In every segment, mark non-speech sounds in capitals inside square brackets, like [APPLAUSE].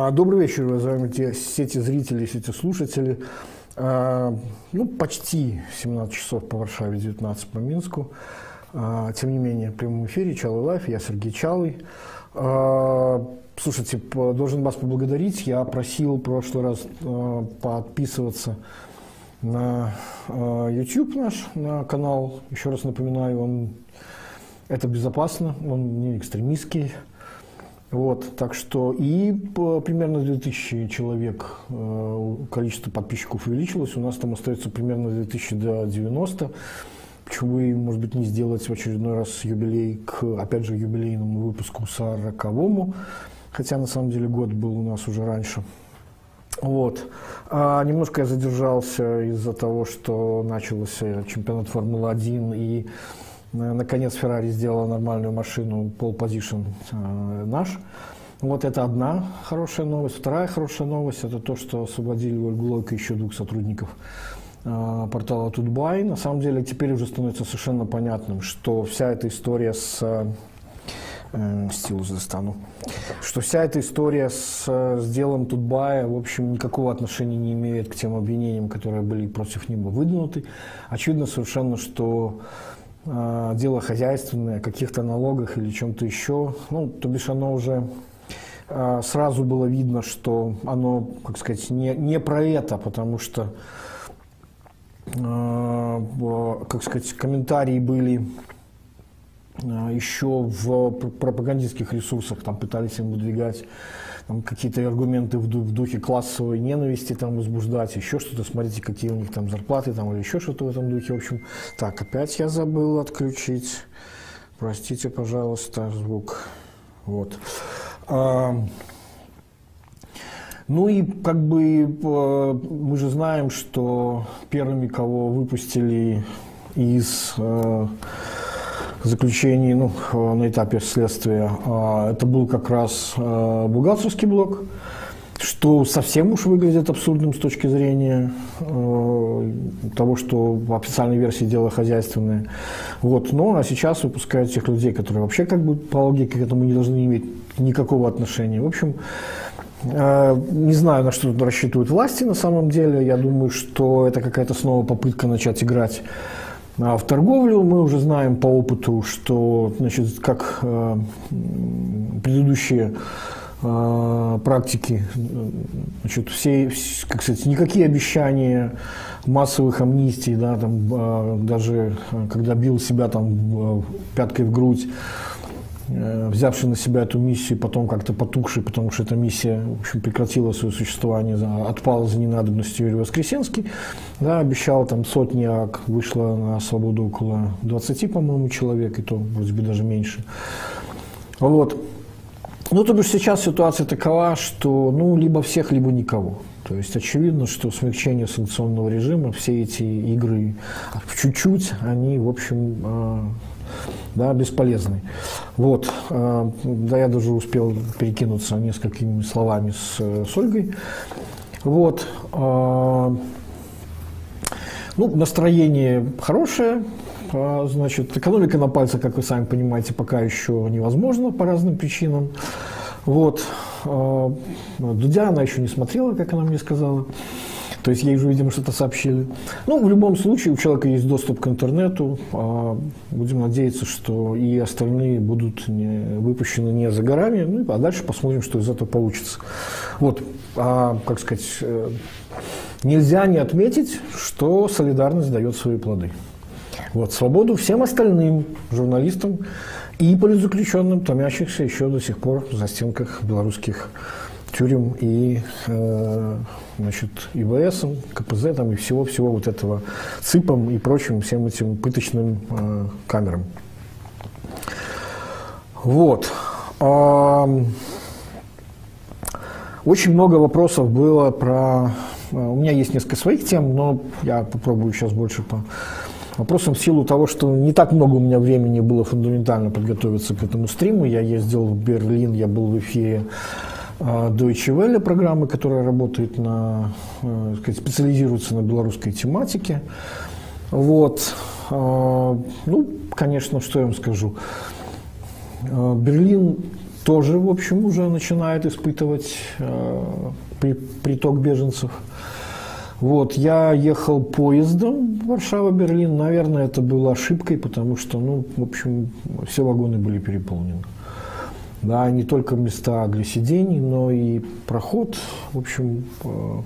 А, добрый вечер, уважаемые те, сети зрители, сети слушатели. А, ну, почти 17 часов по Варшаве, 19 по Минску. А, тем не менее, в прямом эфире Чалый Live, я Сергей Чалый. Слушайте, должен вас поблагодарить. Я просил в прошлый раз подписываться на YouTube наш, на канал. Еще раз напоминаю, он это безопасно, он не экстремистский. Вот, так что и по, примерно 2000 человек э, количество подписчиков увеличилось. У нас там остается примерно 2000 до 90. Почему бы, может быть, не сделать в очередной раз юбилей к, опять же, юбилейному выпуску 40-му, хотя на самом деле год был у нас уже раньше. Вот. А немножко я задержался из-за того, что начался чемпионат Формулы-1 и Наконец Ferrari сделала нормальную машину, pole position э, наш. Вот это одна хорошая новость. Вторая хорошая новость – это то, что освободили Ольгу Лойко еще двух сотрудников э, портала Тутбай. На самом деле теперь уже становится совершенно понятным, что вся эта история с э, стилус достану, что вся эта история с, с делом Тутбая, в общем, никакого отношения не имеет к тем обвинениям, которые были против него выдвинуты. Очевидно совершенно, что э, дело хозяйственное, каких-то налогах или чем-то еще. Ну, то бишь оно уже э, сразу было видно, что оно, как сказать, не, не про это, потому что, э, как сказать, комментарии были еще в пропагандистских ресурсах, там пытались им выдвигать там, какие-то аргументы в, в духе классовой ненависти там возбуждать, еще что-то, смотрите, какие у них там зарплаты там, или еще что-то в этом духе. В общем, так, опять я забыл отключить. Простите, пожалуйста, звук. Вот. А, ну и как бы мы же знаем, что первыми, кого выпустили из э, заключении, ну, на этапе следствия, а, это был как раз а, бухгалтерский блок, что совсем уж выглядит абсурдным с точки зрения э, того, что в официальной версии дело хозяйственное. Вот. Но а сейчас выпускают тех людей, которые вообще как бы по логике к этому не должны иметь никакого отношения. В общем, э, не знаю, на что рассчитывают власти на самом деле. Я думаю, что это какая-то снова попытка начать играть а в торговлю мы уже знаем по опыту, что значит, как э, предыдущие э, практики, значит, все, как сказать, никакие обещания массовых амнистий, да, там, э, даже когда бил себя там пяткой в грудь, взявший на себя эту миссию, потом как-то потухший, потому что эта миссия в общем, прекратила свое существование, отпала за ненадобностью Юрий Воскресенский, да, обещал там сотни ак, вышло на свободу около 20, по-моему, человек, и то, вроде бы, даже меньше. Вот. Ну, то бишь сейчас ситуация такова, что ну, либо всех, либо никого. То есть очевидно, что смягчение санкционного режима, все эти игры чуть-чуть, они, в общем, э, да, бесполезный. Вот, э, да, я даже успел перекинуться несколькими словами с, с Ольгой. Вот, э, ну, настроение хорошее, э, значит, экономика на пальцах, как вы сами понимаете, пока еще невозможно по разным причинам. Вот, Дудя она еще не смотрела, как она мне сказала. То есть ей уже, видимо, что-то сообщили. Ну, в любом случае, у человека есть доступ к интернету. А, будем надеяться, что и остальные будут не, выпущены не за горами. Ну, а дальше посмотрим, что из этого получится. Вот, а, как сказать, э, нельзя не отметить, что солидарность дает свои плоды. Вот, свободу всем остальным журналистам и политзаключенным, томящихся еще до сих пор в застенках белорусских тюрем и э, значит, ИВС, КПЗ там, и всего-всего вот этого ЦИПом и прочим всем этим пыточным э, камерам. Вот. Очень много вопросов было про... Э, у меня есть несколько своих тем, но я попробую сейчас больше по вопросам в силу того, что не так много у меня времени было фундаментально подготовиться к этому стриму. Я ездил в Берлин, я был в эфире Deutsche Welle программы, которая работает на, э, сказать, специализируется на белорусской тематике. Вот. А, ну, конечно, что я вам скажу. А, Берлин тоже, в общем, уже начинает испытывать э, приток беженцев. Вот, я ехал поездом Варшава-Берлин. Наверное, это было ошибкой, потому что, ну, в общем, все вагоны были переполнены. Да, не только места для сидений, но и проход, в общем, э,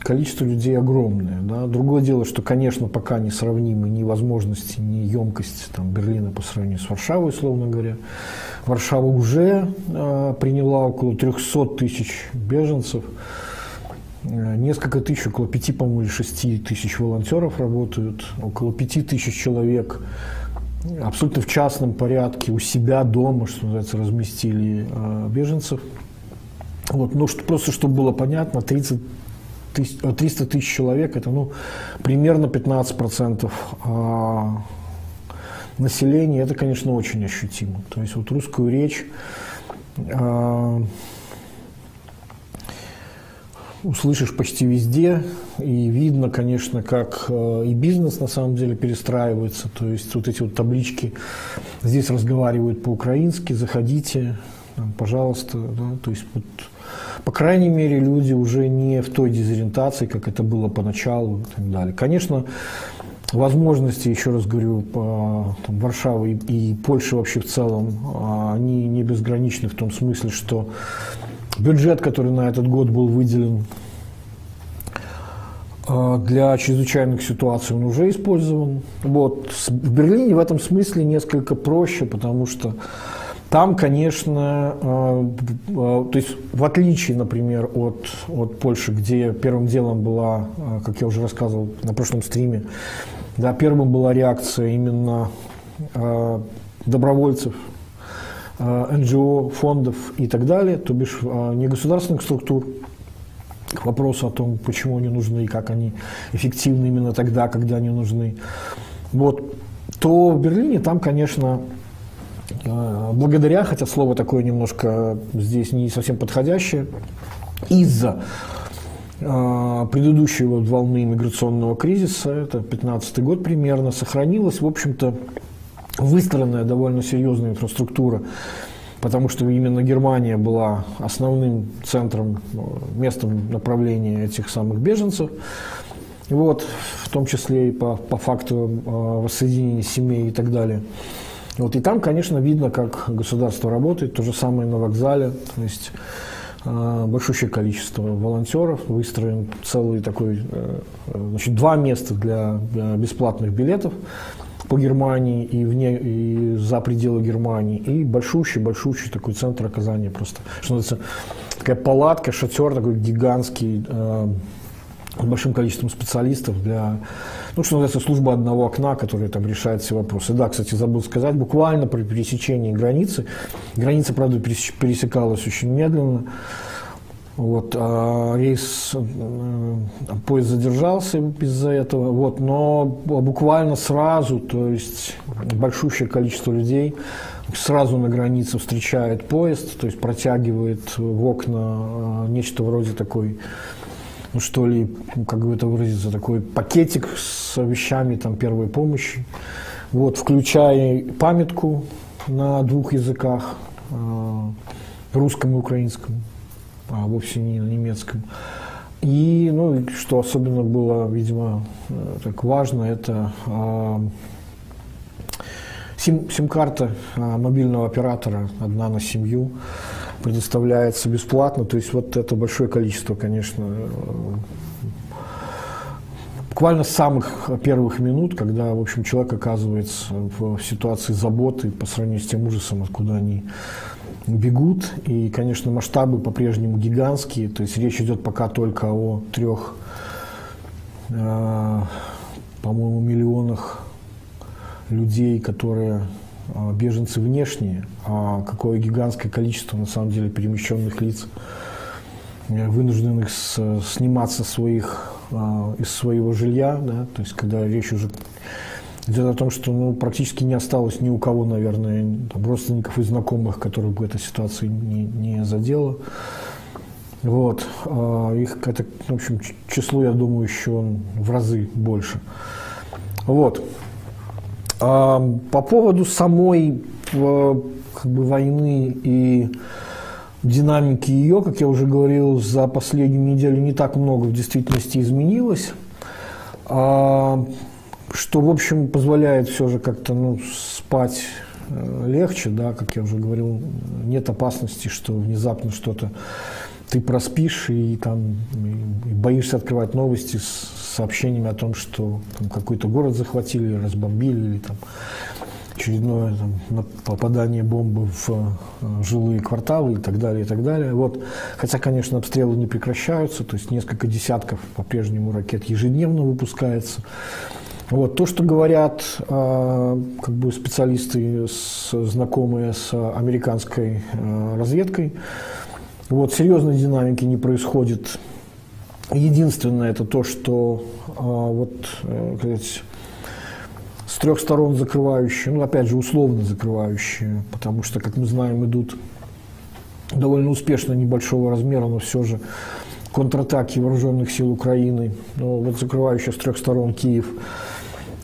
количество людей огромное. Да. Другое дело, что, конечно, пока не сравнимы ни возможности, ни емкость там, Берлина по сравнению с Варшавой, условно говоря. Варшава уже э, приняла около 300 тысяч беженцев. Э, несколько тысяч, около пяти, по-моему, или шести тысяч волонтеров работают. Около пяти тысяч человек абсолютно в частном порядке у себя дома, что называется, разместили э, беженцев. Вот, ну, что, просто чтобы было понятно, 30 тысяч, 300 тысяч человек, это ну, примерно 15% а, населения, это, конечно, очень ощутимо. То есть вот русскую речь а, услышишь почти везде, и видно, конечно, как э, и бизнес на самом деле перестраивается, то есть вот эти вот таблички, здесь разговаривают по-украински, заходите, пожалуйста, да, то есть вот, по крайней мере, люди уже не в той дезориентации, как это было поначалу и так далее. Конечно, возможности, еще раз говорю, по, там, Варшавы и, и Польши вообще в целом, а, они не безграничны в том смысле, что бюджет, который на этот год был выделен а, для чрезвычайных ситуаций, он уже использован. Вот. В Берлине в этом смысле несколько проще, потому что там, конечно, э, э, то есть в отличие, например, от, от Польши, где первым делом была, как я уже рассказывал на прошлом стриме, да, первым была реакция именно добровольцев, НГО, фондов и так далее, то бишь негосударственных структур, к вопросу о том, почему они нужны и как они эффективны именно тогда, когда они нужны. Вот, то в Берлине там, конечно, а, благодаря, хотя слово такое немножко здесь не совсем подходящее, из-за предыдущего волны миграционного кризиса, это 15 год примерно, сохранилась, в общем-то, выстроенная довольно серьезная инфраструктура, потому что именно Германия была основным центром, местом направления этих самых беженцев. Вот, в том числе и по, по факту а, воссоединения семей и так далее. Вот, и там, конечно, видно, как государство работает. То же самое на вокзале. То есть э, большущее количество волонтеров, выстроен целый такой, э, значит, два места для бесплатных билетов по Германии и, вне, и за пределы Германии, и большущий-большущий такой центр оказания просто, что называется, такая палатка, шатер такой гигантский, э, с большим количеством специалистов для, ну, что называется, служба одного окна, которая там решает все вопросы. Да, кстати, забыл сказать, буквально при пересечении границы, граница, правда, пересекалась очень медленно, вот, а рейс, э, поезд задержался из-за этого, вот, но буквально сразу, то есть большущее количество людей сразу на границе встречает поезд, то есть протягивает в окна э, нечто вроде такой ну что ли, как бы это выразиться, такой пакетик с вещами там первой помощи, вот, включая памятку на двух языках, э, русском и украинском, а вовсе не на немецком. И, ну, что особенно было, видимо, э, так важно, это э, сим, сим-карта мобильного оператора, одна на семью, предоставляется бесплатно. То есть вот это большое количество, конечно, э, буквально с самых первых минут, когда, в общем, человек оказывается в ситуации заботы по сравнению с тем ужасом, откуда они бегут. И, конечно, масштабы по-прежнему гигантские. То есть речь идет пока только о трех, э, по-моему, миллионах людей, которые а, беженцы внешние, а какое гигантское количество на самом деле перемещенных лиц, э, вынужденных сниматься своих, из своего жилья, да, то есть когда речь уже идет о том, что ну, практически не осталось ни у кого, наверное, там, родственников и знакомых, которых бы эта ситуация не, не задела. Вот. А их это, в общем, число, я думаю, еще в разы больше. Вот. По поводу самой как бы войны и динамики ее, как я уже говорил, за последнюю неделю не так много в действительности изменилось, а, что, в общем, позволяет все же как-то ну, спать э, легче, да, как я уже говорил, нет опасности, что внезапно что-то ты проспишь и там и боишься открывать новости с сообщениями о том, что какой-то город захватили, разбомбили или там очередное там, попадание бомбы в э, жилые кварталы и так далее, и так далее. Вот. Хотя, конечно, обстрелы не прекращаются, то есть несколько десятков по-прежнему ракет ежедневно выпускается. Вот. То, что говорят э, как бы специалисты, с, знакомые с американской э, разведкой, вот, серьезной динамики не происходит. Единственное, это то, что э, вот, э, сказать, с трех сторон закрывающие, ну, опять же, условно закрывающие, потому что, как мы знаем, идут довольно успешно небольшого размера, но все же контратаки вооруженных сил Украины, ну, вот закрывающие с трех сторон Киев, э,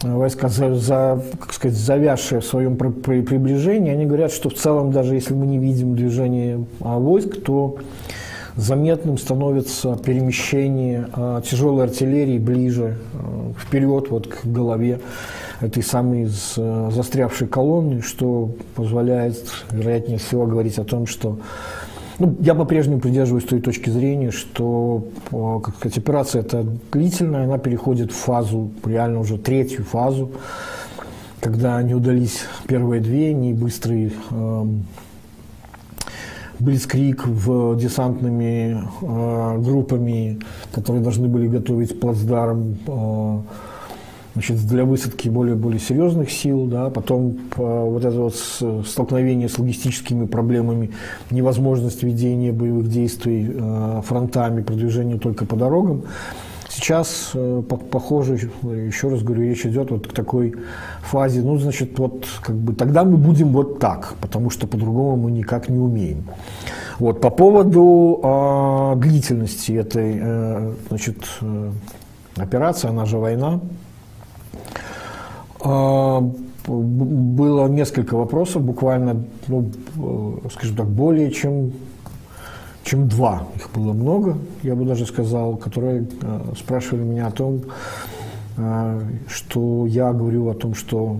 войска, за, за, как сказать, завязшие в своем при, при, приближении, они говорят, что в целом, даже если мы не видим движения а, войск, то заметным становится перемещение а, тяжелой артиллерии ближе, а, вперед, вот к голове этой самой застрявшей колонны, что позволяет, вероятнее всего, говорить о том, что ну, я по-прежнему придерживаюсь той точки зрения, что как сказать, операция это длительная, она переходит в фазу, реально уже третью фазу, когда не удались первые две, не быстрый эм, Блицкрик в десантными э, группами, которые должны были готовить плацдарм э, значит, для высадки более, более серьезных сил, да, потом э, вот это вот столкновение с логистическими проблемами, невозможность ведения боевых действий э, фронтами, продвижение только по дорогам. Сейчас, э, похоже, еще раз говорю, речь идет вот к такой фазе, ну, значит, вот как бы тогда мы будем вот так, потому что по-другому мы никак не умеем. Вот, по поводу э, длительности этой, э, значит, операции, она же война, было несколько вопросов, буквально, ну, э, скажем так, более чем, чем два. Их было много, я бы даже сказал, которые э, спрашивали меня о том, э, что я говорю о том, что,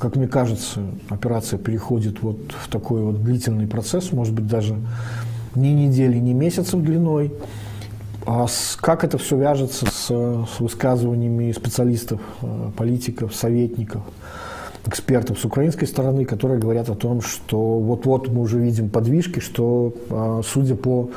как мне кажется, операция переходит вот в такой вот длительный процесс, может быть, даже ни недели, ни месяцев длиной. А с, как это все вяжется с, с высказываниями специалистов, э, политиков, советников, экспертов с украинской стороны, которые говорят о том, что вот-вот мы уже видим подвижки, что, э, судя по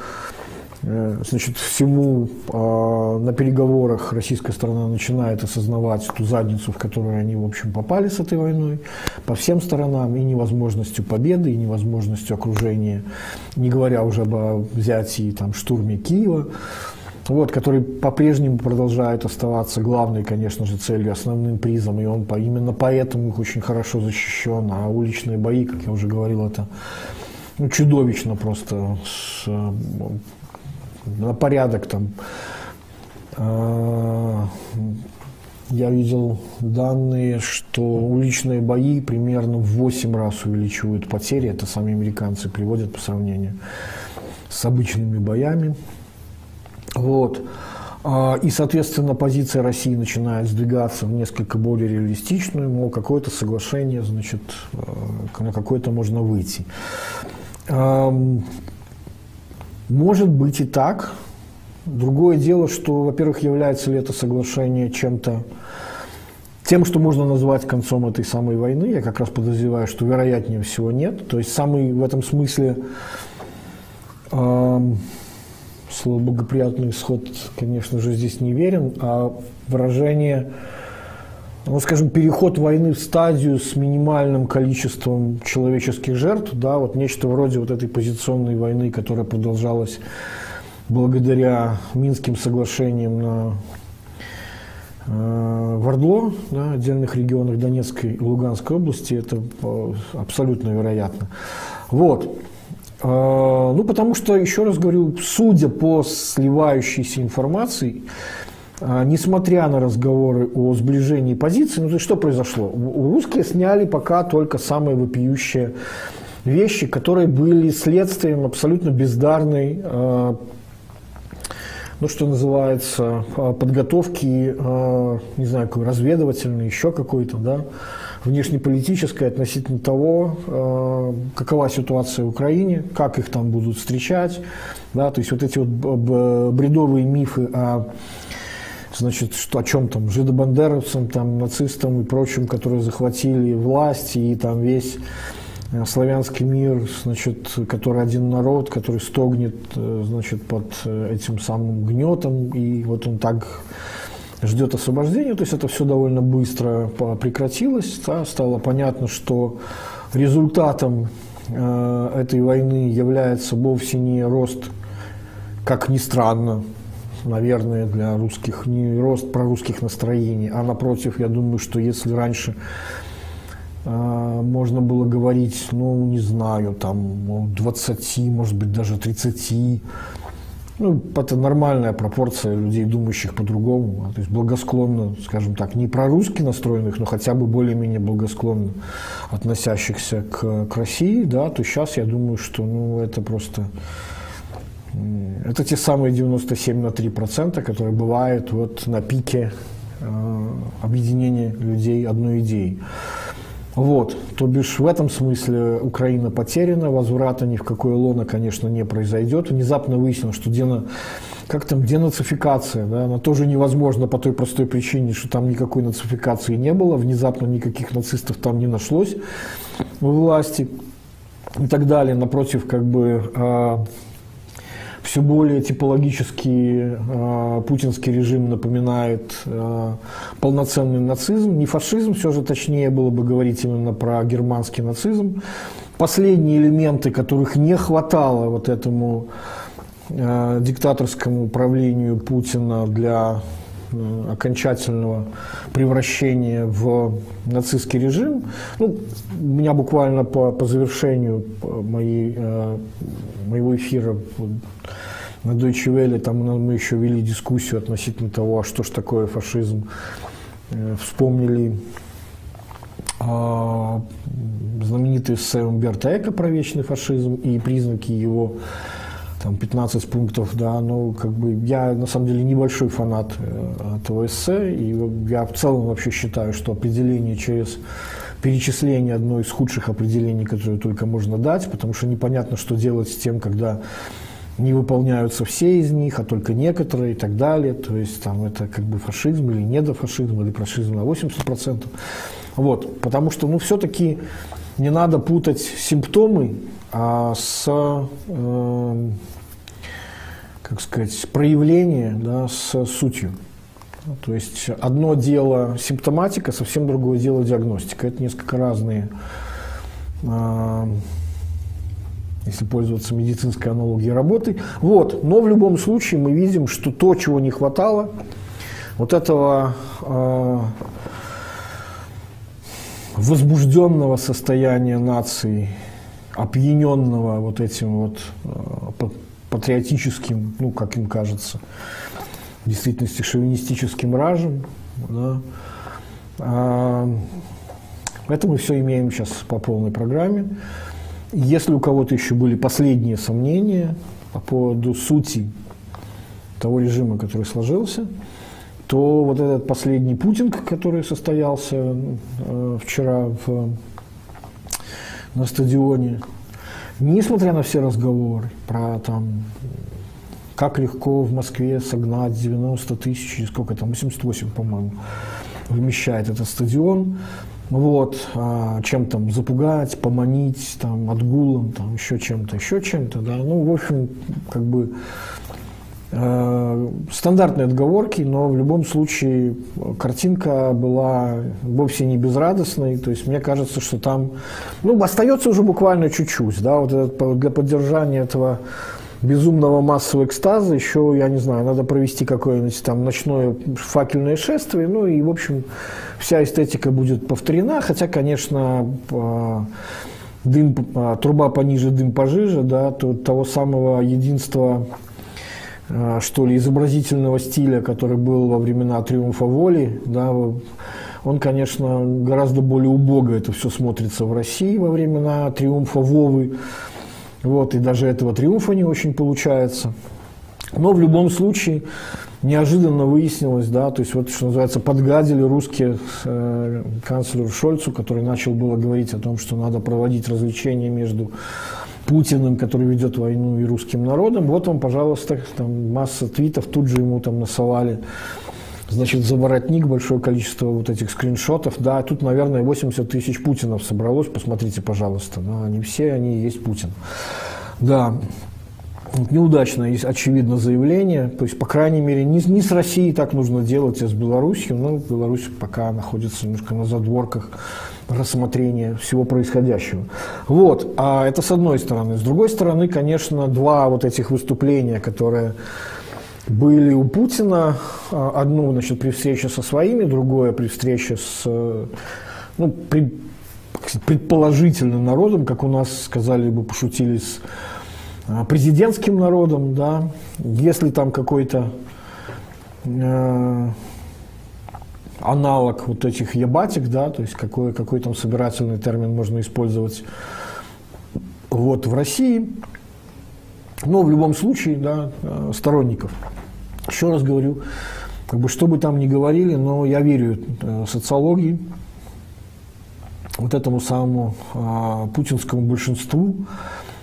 э, значит, всему на переговорах российская сторона начинает осознавать ту задницу, в которую они, в общем, попали с этой войной, по всем сторонам, и невозможностью победы, и невозможностью окружения, не говоря уже об взятии, там, штурме Киева вот, который по-прежнему продолжает оставаться главной, конечно же, целью, основным призом, и он по, именно поэтому их очень хорошо защищен, а уличные бои, как я уже говорил, это ну, чудовищно просто с, на порядок там. А, я видел данные, что уличные бои примерно в 8 раз увеличивают потери, это сами американцы приводят по сравнению с обычными боями. Вот. А, и, соответственно, позиция России начинает сдвигаться в несколько более реалистичную, мол, какое-то соглашение, значит, э, на какое-то можно выйти. Может быть и так. Другое дело, что, во-первых, является ли это соглашение чем-то, тем, что можно назвать концом этой самой войны, я как раз подозреваю, что вероятнее всего нет. То есть самый в этом смысле слово «благоприятный исход», конечно же, здесь не верен, а выражение, ну, скажем, переход войны в стадию с минимальным количеством человеческих жертв, да, вот нечто вроде вот этой позиционной войны, которая продолжалась благодаря Минским соглашениям на э, в Ордло, да, отдельных регионах Донецкой и Луганской области, это э, абсолютно вероятно. Вот. А, ну, потому что, еще раз говорю, судя по сливающейся информации, а, несмотря на разговоры о сближении позиций, ну, то есть что произошло? Русские сняли пока только самые вопиющие вещи, которые были следствием абсолютно бездарной, э, ну, что называется, подготовки, не знаю, разведывательной, еще какой-то, да, внешнеполитической относительно того, какова ситуация в Украине, как их там будут встречать, да, то есть вот эти вот бредовые мифы о значит, что, о чем там, жидобандеровцам, там, нацистам и прочим, которые захватили власть и там весь э, славянский мир, значит, который один народ, который стогнет, э, значит, под э, этим самым гнетом, и вот он так ждет освобождения, то есть это все довольно быстро прекратилось, да, стало понятно, что результатом этой войны является вовсе не рост, как ни странно, наверное, для русских, не рост прорусских настроений, а напротив, я думаю, что если раньше э, можно было говорить, ну, не знаю, там, 20, может быть, даже 30, ну, это нормальная пропорция людей, думающих по-другому, а, то есть благосклонно, скажем так, не прорусски настроенных, но хотя бы более-менее благосклонно относящихся к, к России, да, то сейчас я думаю, что, ну, это просто это те самые 97 на 3 процента, которые бывают вот на пике э, объединения людей одной идеей. Вот, то бишь в этом смысле Украина потеряна, возврата ни в какое лоно, конечно, не произойдет. Внезапно выяснилось, что дена, как там, денацификация, да, она тоже невозможна по той простой причине, что там никакой нацификации не было, внезапно никаких нацистов там не нашлось у власти и так далее. Напротив, как бы э, все более типологически э, путинский режим напоминает э, полноценный нацизм, не фашизм, все же точнее было бы говорить именно про германский нацизм. Последние элементы, которых не хватало вот этому э, диктаторскому управлению Путина для окончательного превращения в нацистский режим. Ну, у меня буквально по, по завершению моей, э, моего эфира на Deutsche Welle, там мы еще вели дискуссию относительно того, а что же такое фашизм. Э, вспомнили знаменитый эссе Умберто Эко про вечный фашизм и признаки его там 15 пунктов, да, ну, как бы я на самом деле небольшой фанат э, этого эссе, и я в целом вообще считаю, что определение через перечисление одно из худших определений, которые только можно дать, потому что непонятно, что делать с тем, когда не выполняются все из них, а только некоторые и так далее. То есть там это как бы фашизм или недофашизм, или фашизм на 80%. Вот, потому что, ну, все-таки не надо путать симптомы а с, э, как сказать, проявления да, с сутью. То есть одно дело симптоматика, совсем другое дело диагностика. Это несколько разные, э, если пользоваться медицинской аналогией работы. Вот. Но в любом случае мы видим, что то, чего не хватало, вот этого э, возбужденного состояния нации, опьяненного вот этим вот э, патриотическим, ну, как им кажется, в действительности шовинистическим ражем. Да. А, это мы все имеем сейчас по полной программе. Если у кого-то еще были последние сомнения по поводу сути того режима, который сложился, то вот этот последний Путин, который состоялся э, вчера в, на стадионе, несмотря на все разговоры про там, как легко в Москве согнать 90 тысяч, сколько там, 88, по-моему, вмещает этот стадион, вот, а, чем там запугать, поманить, там, отгулом, там, еще чем-то, еще чем-то, да, ну, в общем, как бы стандартные отговорки, но в любом случае картинка была вовсе не безрадостной. То есть мне кажется, что там ну, остается уже буквально чуть-чуть. Да, вот это, для поддержания этого безумного массового экстаза еще, я не знаю, надо провести какое-нибудь там ночное факельное шествие, ну и, в общем, вся эстетика будет повторена, хотя, конечно, дым, труба пониже, дым пожиже, да, то, того самого единства э, что ли, изобразительного стиля, который был во времена триумфа воли, да, он, конечно, гораздо более убого это все смотрится в России во времена триумфа Вовы. Вот, и даже этого триумфа не очень получается. Но в любом случае неожиданно выяснилось, да, то есть вот что называется подгадили русские э, канцлеру Шольцу, который начал было говорить о том, что надо проводить развлечения между Путиным, который ведет войну, и русским народом. Вот вам, пожалуйста, там масса твитов тут же ему там насовали Значит, за воротник большое количество вот этих скриншотов. Да, тут, наверное, 80 тысяч Путинов собралось. Посмотрите, пожалуйста. Да, они все, они и есть Путин. Да, неудачное, очевидно, заявление. То есть, по крайней мере, не, не с Россией так нужно делать, а с Беларусью. Но Беларусь пока находится немножко на задворках рассмотрения всего происходящего. Вот, а это с одной стороны. С другой стороны, конечно, два вот этих выступления, которые были у Путина. А, одно, значит, при встрече со своими, другое при встрече с, ну, при, предположительным народом, как у нас сказали бы, пошутили с президентским народом, да, если там какой-то э, аналог вот этих ебатик, да, то есть какой, какой там собирательный термин можно использовать вот в России, но в любом случае, да, э, сторонников. Еще раз говорю, как бы что бы там ни говорили, но я верю э, социологии, вот этому самому э, путинскому большинству,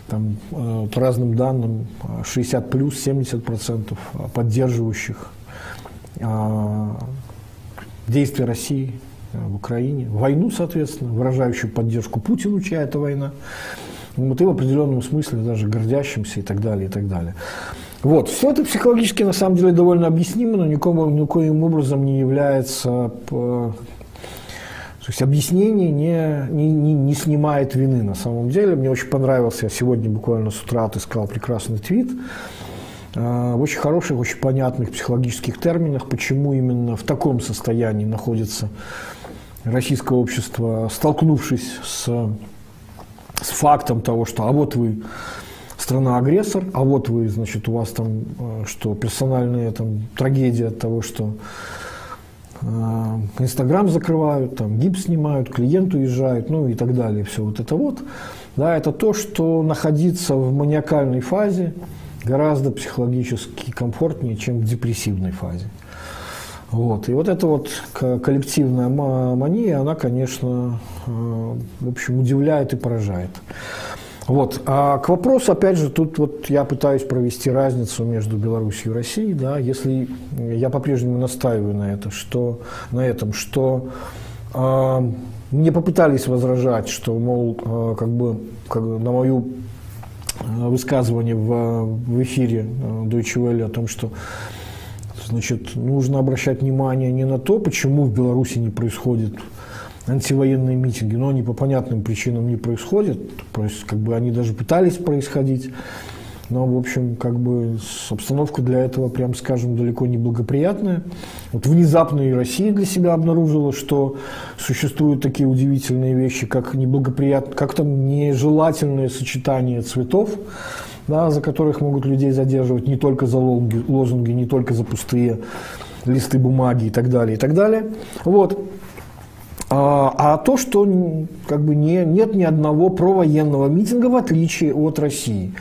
там, э, по разным данным, 60 плюс, 70 процентов поддерживающих э, действия России в Украине, войну, соответственно, выражающую поддержку Путину, чья это война, вот и в определенном смысле даже гордящимся и так далее, и так далее. Вот. Все это психологически на самом деле довольно объяснимо, но никаким, никоим образом не является то есть объяснение не, не, не, не снимает вины на самом деле. Мне очень понравился, я сегодня буквально с утра отыскал прекрасный твит э, в очень хороших, очень понятных психологических терминах, почему именно в таком состоянии находится российское общество, столкнувшись с, с фактом того, что а вот вы страна-агрессор, а вот вы, значит, у вас там, э, что персональная там трагедия от того, что Инстаграм закрывают, там гипс снимают, клиент уезжает, ну и так далее, все вот это вот, да, это то, что находиться в маниакальной фазе гораздо психологически комфортнее, чем в депрессивной фазе. Вот. И вот эта вот коллективная мания, она, конечно, э, в общем, удивляет и поражает. Вот. А к вопросу, опять же, тут вот я пытаюсь провести разницу между Беларусью и Россией, да, если я по-прежнему настаиваю на, это, что, на этом, что э, мне попытались возражать, что, мол, э, как бы как, на мою высказывание в, в эфире Deutsche Welle о том, что значит, нужно обращать внимание не на то, почему в Беларуси не происходит антивоенные митинги, но они по понятным причинам не происходят. То есть, как бы они даже пытались происходить. Но, в общем, как бы обстановка для этого, прям скажем, далеко не благоприятная. Вот внезапно и Россия для себя обнаружила, что существуют такие удивительные вещи, как неблагоприятно, как там нежелательное сочетание цветов, да, за которых могут людей задерживать не только за лозунги, не только за пустые листы бумаги и так далее, и так далее. Вот. А, а то, что как бы не, нет ни одного провоенного митинга, в отличие от России.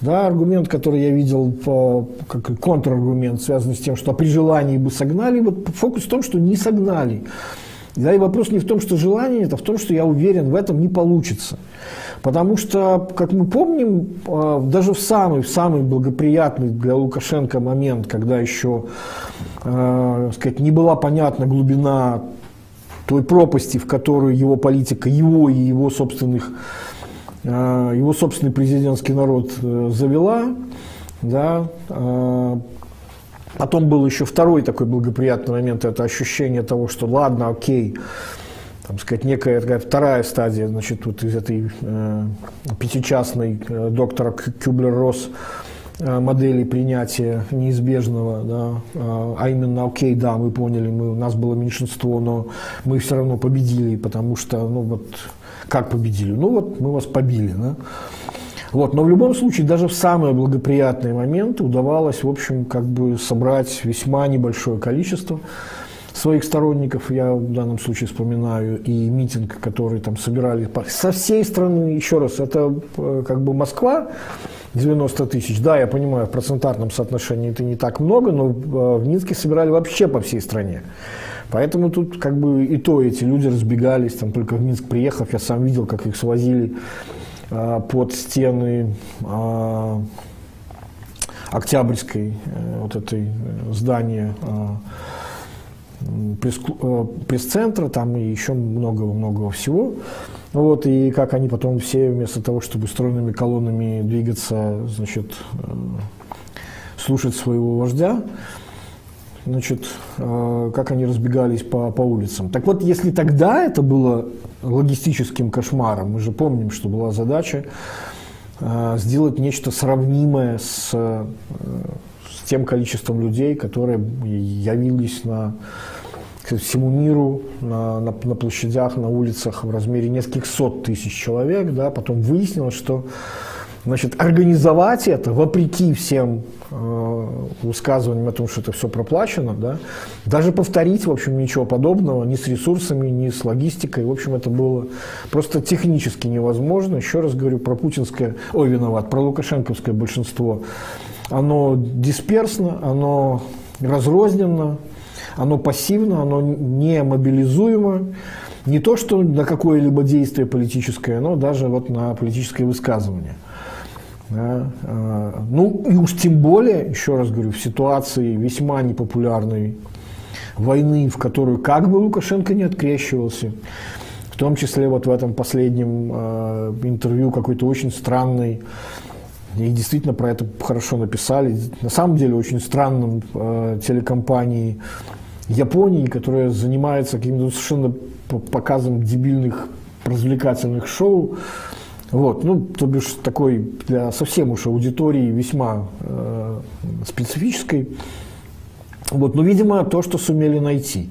Да, аргумент, который я видел, по, как контраргумент, связанный с тем, что при желании бы согнали, вот фокус в том, что не согнали. Да, и вопрос не в том, что желание, это в том, что я уверен, в этом не получится. Потому что, как мы помним, а, даже в самый, в самый благоприятный для Лукашенко момент, когда еще э, сказать, не была понятна глубина той пропасти, в которую его политика, его и его собственных, э, его собственный президентский народ э, завела, да, э, Потом был еще второй такой благоприятный момент, это ощущение того, что ладно, окей, там сказать, некая такая вторая стадия, значит, вот из этой э, пятичастной э, доктора Кюблер-Росс Э, модели принятия неизбежного, да, э, а именно, окей, да, мы поняли, мы, у нас было меньшинство, но мы все равно победили, потому что, ну вот, как победили? Ну вот, мы вас побили, да. Вот, но в любом случае, даже в самые благоприятные моменты удавалось, в общем, как бы собрать весьма небольшое количество своих сторонников, я в данном случае вспоминаю, и митинг, который там собирали со всей страны, еще раз, это э, как бы Москва, 90 тысяч. Да, я понимаю, в процентарном соотношении это не так много, но э, в Минске собирали вообще по всей стране. Поэтому тут как бы и то эти люди разбегались, там только в Минск приехав, я сам видел, как их свозили э, под стены э, Октябрьской э, вот этой э, здания Э, пресс-центра, там и еще много-много всего. Вот, и как они потом все, вместо того, чтобы стройными колоннами двигаться, значит, э, слушать своего вождя, значит, э, как они разбегались по, по улицам. Так вот, если тогда это было логистическим кошмаром, мы же помним, что была задача сделать нечто сравнимое с тем количеством людей, которые явились на всему миру на, на, на площадях, на улицах в размере нескольких сот тысяч человек. Да, потом выяснилось, что Значит, организовать это, вопреки всем э, высказываниям о том, что это все проплачено, да, даже повторить, в общем, ничего подобного, ни с ресурсами, ни с логистикой, в общем, это было просто технически невозможно. Еще раз говорю про путинское, ой, виноват, про лукашенковское большинство. Оно дисперсно, оно разрозненно, оно пассивно, оно не мобилизуемо, не то что на какое-либо действие политическое, но даже вот на политическое высказывание. Да, а, ну и уж тем более, еще раз говорю, в ситуации весьма непопулярной войны, в которую как бы Лукашенко не открещивался, в том числе вот в этом последнем э, интервью какой-то очень странный, и действительно про это хорошо написали, на самом деле очень странным э, телекомпании Японии, которая занимается каким-то совершенно показом дебильных развлекательных шоу. Вот, ну, то бишь такой для совсем уж аудитории весьма э, специфической. Вот, но, видимо, то, что сумели найти.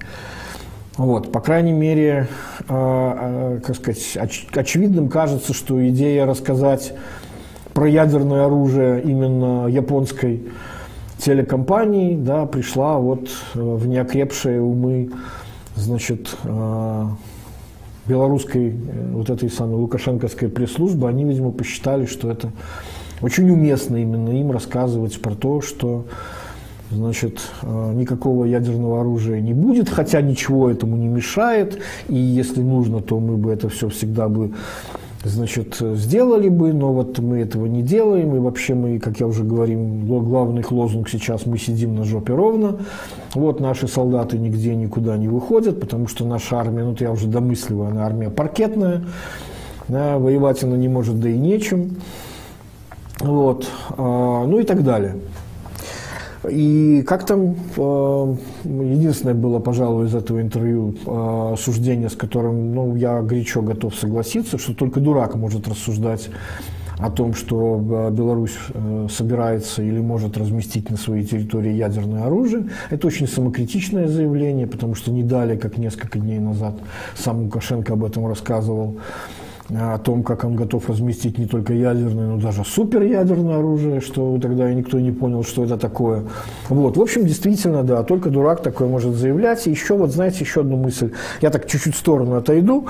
Вот, по крайней мере, э, э, как сказать, оч, очевидным кажется, что идея рассказать про ядерное оружие именно японской телекомпании, да, пришла вот э, в неокрепшие умы, значит, э, белорусской э, вот этой самой лукашенковской пресс-службы, они, видимо, посчитали, что это очень уместно именно им рассказывать про то, что значит, никакого ядерного оружия не будет, хотя ничего этому не мешает, и если нужно, то мы бы это все всегда бы значит, сделали бы, но вот мы этого не делаем, и вообще мы, как я уже говорил, главный лозунг сейчас «мы сидим на жопе ровно», вот наши солдаты нигде никуда не выходят, потому что наша армия, ну, я уже домысливаю, она армия паркетная, да, воевать она не может, да и нечем, вот, а, ну и так далее. И как там, э, единственное было, пожалуй, из этого интервью э, суждение, с которым ну, я горячо готов согласиться, что только дурак может рассуждать о том, что э, Беларусь собирается или может разместить на своей территории ядерное оружие. Это очень самокритичное заявление, потому что не далее, как несколько дней назад, сам Лукашенко об этом рассказывал о том, как он готов разместить не только ядерное, но даже суперядерное оружие, что тогда никто не понял, что это такое. Вот. В общем, действительно, да, только дурак такое может заявлять. И еще, вот знаете, еще одну мысль. Я так чуть-чуть в сторону отойду.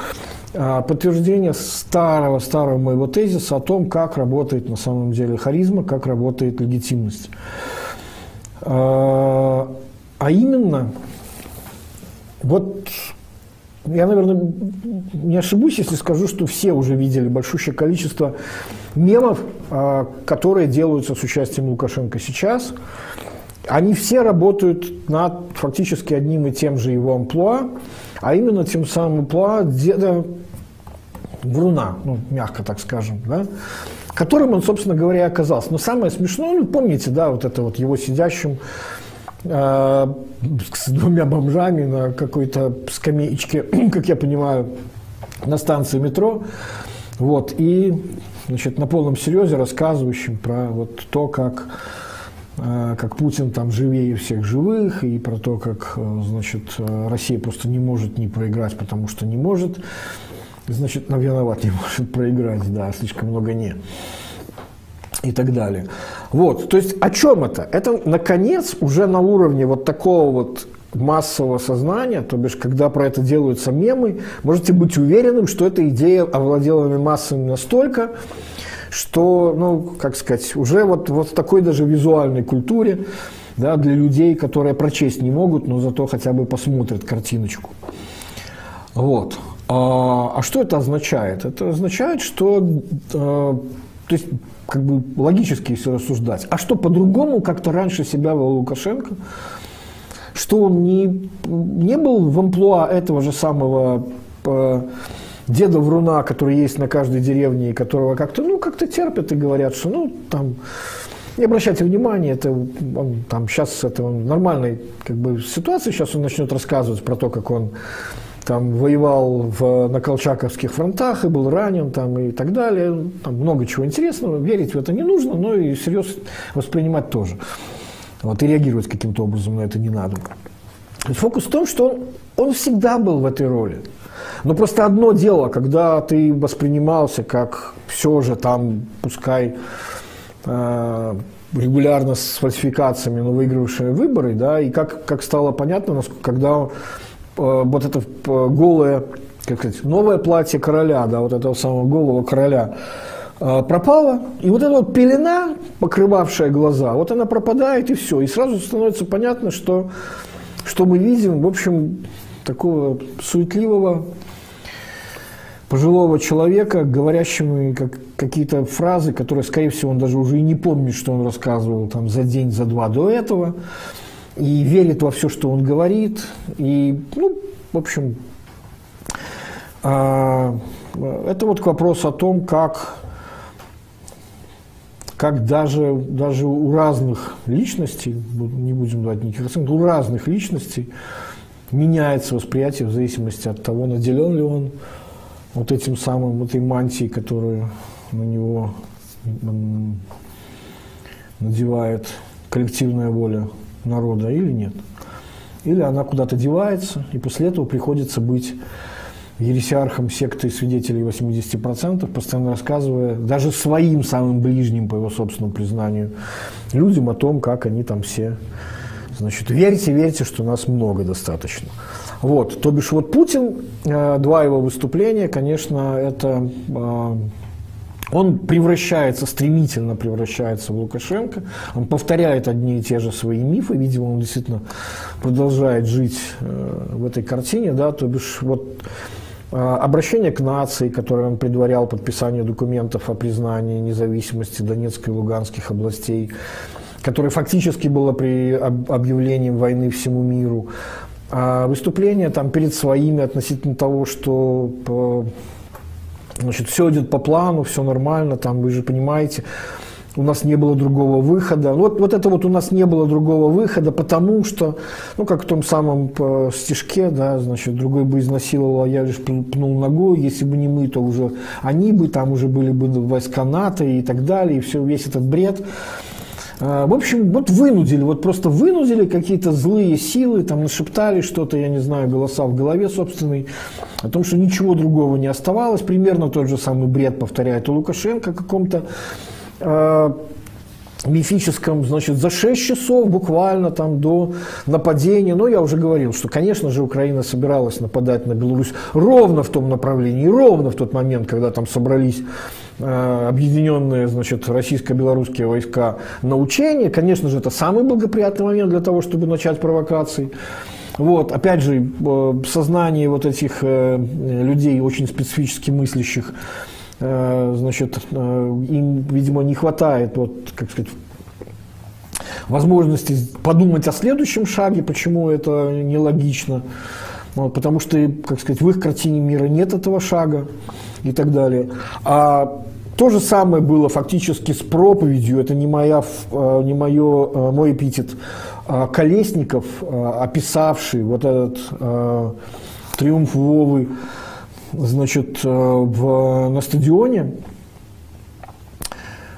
А, подтверждение старого-старого моего тезиса о том, как работает на самом деле харизма, как работает легитимность. А, а именно, вот я, наверное, не ошибусь, если скажу, что все уже видели большущее количество мемов, а, которые делаются с участием Лукашенко сейчас. Они все работают над фактически одним и тем же его амплуа, а именно тем самым амплуа деда Вруна, ну, мягко так скажем, да, которым он, собственно говоря, оказался. Но самое смешное, ну, помните, да, вот это вот его сидящим с двумя бомжами на какой-то скамеечке, [CLEARS THROAT] как я понимаю, на станции метро. Вот, и значит, на полном серьезе рассказывающим про вот то, как, э, как Путин там живее всех живых, и про то, как э, значит, Россия просто не может не проиграть, потому что не может. Значит, на виноват не может проиграть, да, слишком много не. И так далее. Вот, то есть о чем это? Это, наконец, уже на уровне вот такого вот массового сознания, то бишь, когда про это делаются мемы, можете быть уверенным, что эта идея овладела массами настолько, что, ну, как сказать, уже вот, вот в такой даже визуальной культуре, да, для людей, которые прочесть не могут, но зато хотя бы посмотрят картиночку. Вот. А, а что это означает? Это означает, что, э, то есть, как бы логически, если рассуждать, а что по-другому как-то раньше себя вел Лукашенко, что он не, не был в амплуа этого же самого э, деда Вруна, который есть на каждой деревне, и которого как-то, ну, как-то терпят и говорят, что, ну, там, не обращайте внимания, это он, там сейчас это он нормальной как бы ситуации, сейчас он начнет рассказывать про то, как он там воевал в, на Колчаковских фронтах и был ранен там и так далее. Там много чего интересного. Верить в это не нужно, но и всерьез воспринимать тоже. Вот, и реагировать каким-то образом на это не надо. Фокус в том, что он, он всегда был в этой роли. Но просто одно дело, когда ты воспринимался как все же там, пускай э, регулярно с фальсификациями, но выигрывавшие выборы, да, и как, как стало понятно, когда э, вот это э, голое, как сказать, новое платье короля, да, вот этого самого голого короля, э, пропала, и вот эта вот пелена, покрывавшая глаза, вот она пропадает, и все. И сразу становится понятно, что, что мы видим, в общем, такого суетливого, пожилого человека, говорящему как, какие-то фразы, которые, скорее всего, он даже уже и не помнит, что он рассказывал там за день, за два до этого, и верит во все, что он говорит, и, ну, в общем, а, это вот к вопросу о том, как, как даже, даже у разных личностей, не будем давать никаких оценок, у разных личностей меняется восприятие в зависимости от того, наделен ли он вот этим самым, этой мантией, которую на него надевает коллективная воля народа или нет. Или она куда-то девается, и после этого приходится быть ересиархом секты свидетелей 80%, постоянно рассказывая даже своим самым ближним, по его собственному признанию, людям о том, как они там все Значит, верьте, верьте, что нас много достаточно. Вот, то бишь вот Путин, э, два его выступления, конечно, это э, он превращается, стремительно превращается в Лукашенко, он повторяет одни и те же свои мифы, видимо, он действительно продолжает жить э, в этой картине, да, то бишь вот обращение к нации, которое он предварял подписанию документов о признании независимости Донецкой и Луганских областей, которое фактически было при объявлении войны всему миру. А выступление там перед своими относительно того, что значит, все идет по плану, все нормально, там вы же понимаете, у нас не было другого выхода. Вот, вот это вот у нас не было другого выхода, потому что, ну, как в том самом э, стишке, да, значит, другой бы изнасиловал, а я лишь пнул ногой, если бы не мы, то уже они бы, там уже были бы войска НАТО и так далее, и все, весь этот бред. А, в общем, вот вынудили, вот просто вынудили какие-то злые силы, там нашептали что-то, я не знаю, голоса в голове собственной, о том, что ничего другого не оставалось. Примерно тот же самый бред повторяет и Лукашенко каком-то э, мифическом, значит, за 6 часов буквально там до нападения. Но я уже говорил, что, конечно же, Украина собиралась нападать на Беларусь ровно в том направлении, ровно в тот момент, когда там собрались объединенные значит, российско-белорусские войска на учение. Конечно же, это самый благоприятный момент для того, чтобы начать провокации. Вот, опять же, э, сознание вот этих э, людей, очень специфически мыслящих, значит, им, видимо, не хватает, вот, как сказать, возможности подумать о следующем шаге, почему это нелогично. Вот, потому что, как сказать, в их картине мира нет этого шага и так далее. А то же самое было фактически с проповедью, это не, моя, э, не мое, э, мой эпитет, а Колесников, э, описавший вот этот триумф Вовы значит, в, на стадионе,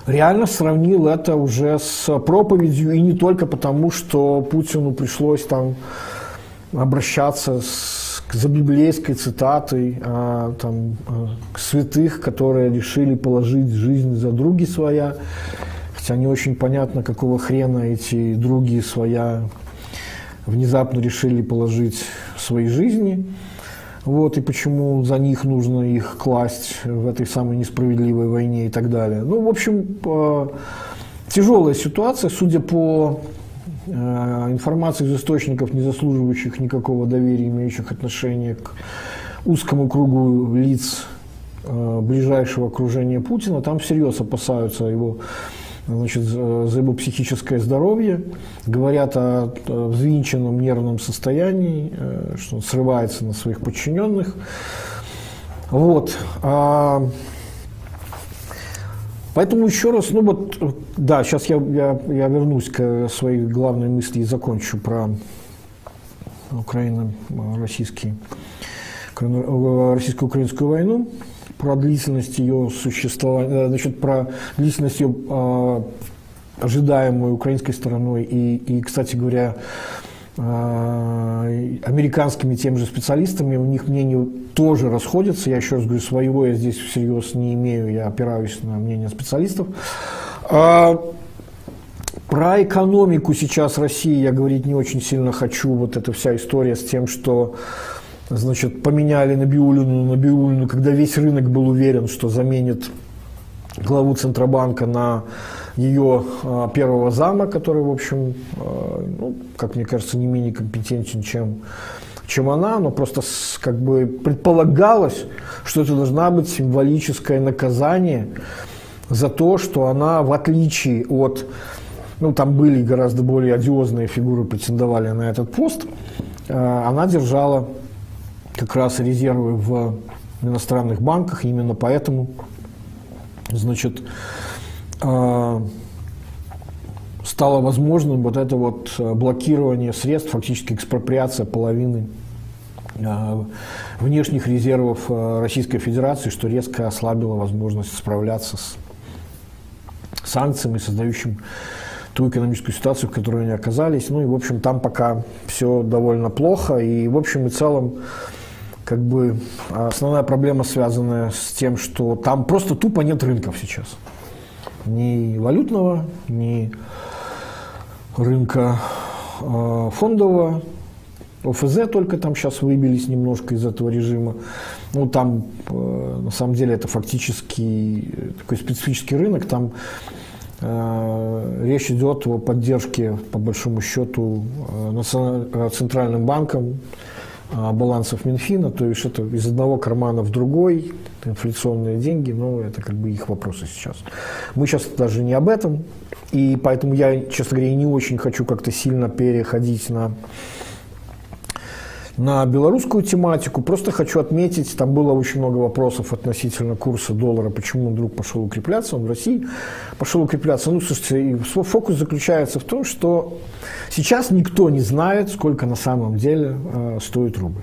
реально сравнил это уже с проповедью, и не только потому, что Путину пришлось там обращаться с, за библейской цитатой а, там, а, святых, которые решили положить жизнь за други своя Хотя не очень понятно, какого хрена эти други своя внезапно решили положить свои жизни. Вот, и почему за них нужно их класть в этой самой несправедливой войне и так далее. Ну, в общем, тяжелая ситуация, судя по э, информации из источников, не заслуживающих никакого доверия, имеющих отношение к узкому кругу лиц э, ближайшего окружения Путина, там всерьез опасаются его значит, за его психическое здоровье, говорят о, взвинченном нервном состоянии, э, что он срывается на своих подчиненных. Вот. А, поэтому еще раз, ну вот, да, сейчас я, я, я вернусь к своей главной мысли и закончу про Украино-российский российско-украинскую войну про длительность ее существования, э, значит, про длительность ее э, ожидаемую украинской стороной. И, и кстати говоря, американскими тем же специалистами, у них мнения тоже расходятся. Я еще раз говорю, своего я здесь всерьез не имею, я опираюсь на мнение специалистов. А, про экономику сейчас России я говорить не очень сильно хочу. Вот эта вся история с тем, что значит, поменяли Набиулину на Набиулину, когда весь рынок был уверен, что заменит главу Центробанка на ее а, первого зама, который, в общем, а, ну, как мне кажется, не менее компетентен, чем, чем она, но просто как бы предполагалось, что это должна быть символическое наказание за то, что она, в отличие от, ну, там были гораздо более одиозные фигуры, претендовали на этот пост, а, она держала как раз резервы в иностранных банках, именно поэтому, значит, стало возможным вот это вот блокирование средств, фактически экспроприация половины а, внешних резервов а, Российской Федерации, что резко ослабило возможность справляться с санкциями, создающим ту экономическую ситуацию, в которой они оказались. Ну и, в общем, там пока все довольно плохо. И, в общем и целом, как бы основная проблема, связанная с тем, что там просто тупо нет рынков сейчас. Ни валютного, ни рынка э, фондового. ОФЗ только там сейчас выбились немножко из этого режима. Ну, там, э, на самом деле, это фактически такой специфический рынок. Там э, речь идет о поддержке, по большому счету, э, центральным банком а, балансов Минфина, то есть это из одного кармана в другой, инфляционные деньги, но это как бы их вопросы сейчас. Мы сейчас даже не об этом, и поэтому я, честно говоря, не очень хочу как-то сильно переходить на на белорусскую тематику. Просто хочу отметить, там было очень много вопросов относительно курса доллара, почему он вдруг пошел укрепляться, он в России пошел укрепляться. Ну, слушайте, фокус заключается в том, что сейчас никто не знает, сколько на самом деле э, стоит рубль.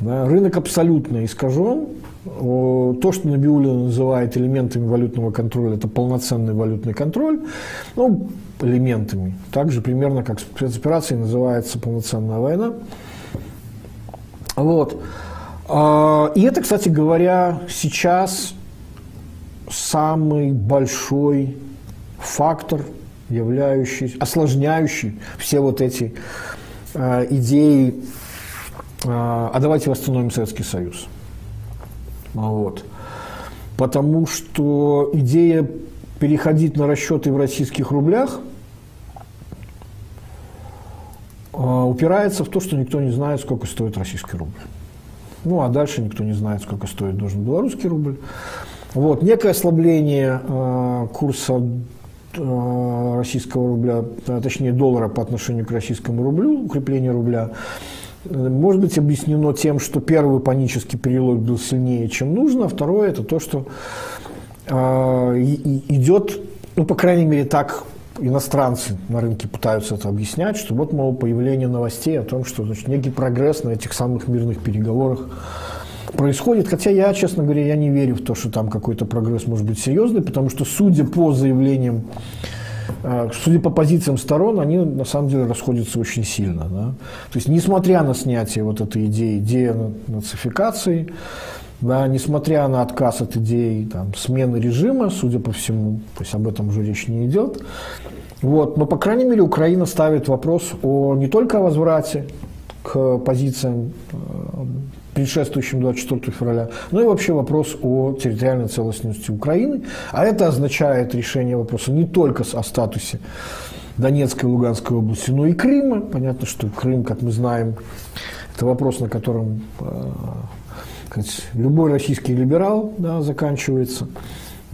Да, рынок абсолютно искажен. То, что Набиулина называет элементами валютного контроля, это полноценный валютный контроль. Ну, элементами. Также примерно как спецоперация называется полноценная война. Вот. А, и это, кстати говоря, сейчас самый большой фактор, являющий, осложняющий все вот эти э, идеи, э, а давайте восстановим Советский Союз. Вот. Потому что идея переходить на расчеты в российских рублях – а, упирается в то, что никто не знает, сколько стоит российский рубль. Ну, а дальше никто не знает, сколько стоит должен белорусский рубль. Вот, некое ослабление э, курса э, российского рубля, точнее доллара по отношению к российскому рублю, укрепление рубля, может быть объяснено тем, что первый панический перелог был сильнее, чем нужно, а второе это то, что э, идет, ну, по крайней мере, так иностранцы на рынке пытаются это объяснять, что вот, мол, появление новостей о том, что значит, некий прогресс на этих самых мирных переговорах происходит. Хотя я, честно говоря, я не верю в то, что там какой-то прогресс может быть серьезный, потому что, судя по заявлениям, судя по позициям сторон, они на самом деле расходятся очень сильно. Да? То есть, несмотря на снятие вот этой идеи, идеи нацификации, да, несмотря на отказ от идеи там, смены режима, судя по всему, то есть об этом уже речь не идет, вот, но, по крайней мере, Украина ставит вопрос о, не только о возврате к позициям, э, предшествующим 24 февраля, но и вообще вопрос о территориальной целостности Украины. А это означает решение вопроса не только о статусе Донецкой и Луганской области, но и Крыма. Понятно, что Крым, как мы знаем, это вопрос, на котором э, любой российский либерал да, заканчивается.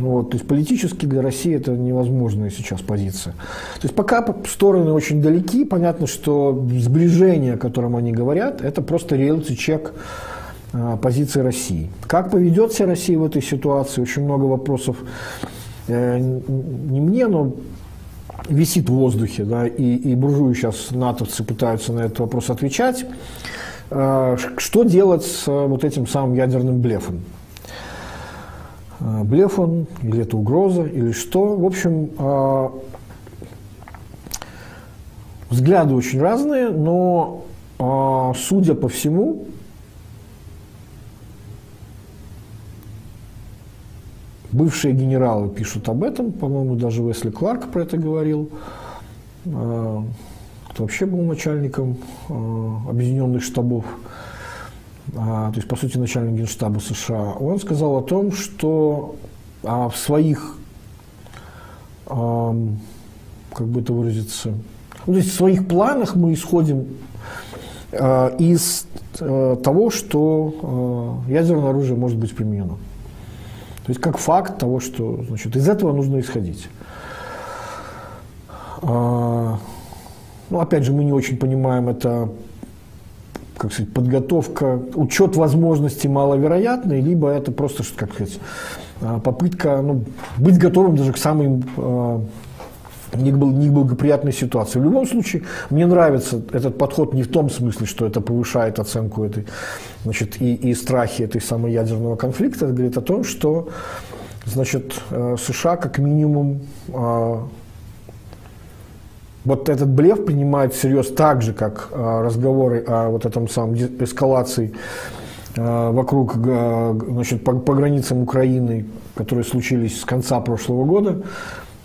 Вот, то есть политически для России это невозможная сейчас позиция. То есть пока стороны очень далеки, понятно, что сближение, о котором они говорят, это просто реалити-чек э, позиции России. Как поведет себя Россия в этой ситуации? Очень много вопросов э, не мне, но висит в воздухе, да, и, и буржуи сейчас, натовцы, пытаются на этот вопрос отвечать. Э, что делать с э, вот этим самым ядерным блефом? Э, блеф он, или это угроза, или что? В общем, взгляды очень разные, но, судя по всему, Бывшие генералы пишут об этом, по-моему, даже Уэсли Кларк про это говорил, а, кто вообще был начальником а, объединенных штабов, а, то есть, по сути, начальник генштаба США. Он сказал о том, что в своих, как бы это выразиться, ну, то есть в своих планах мы исходим из того, что ядерное оружие может быть применено. То есть как факт того, что значит, из этого нужно исходить. А, ну, опять же, мы не очень понимаем это, как сказать, подготовка, учет возможностей маловероятный, либо это просто, как сказать, а, попытка ну, быть готовым даже к самым а, неблагоприятной ситуации. В любом случае, мне нравится этот подход не в том смысле, что это повышает оценку этой, значит, и, и страхи этой самой ядерного конфликта. Это говорит о том, что значит, э, США как минимум а, вот этот блеф принимает всерьез так же, как а, разговоры о вот этом самом эскалации а, вокруг значит, по, по границам Украины, которые случились с конца прошлого года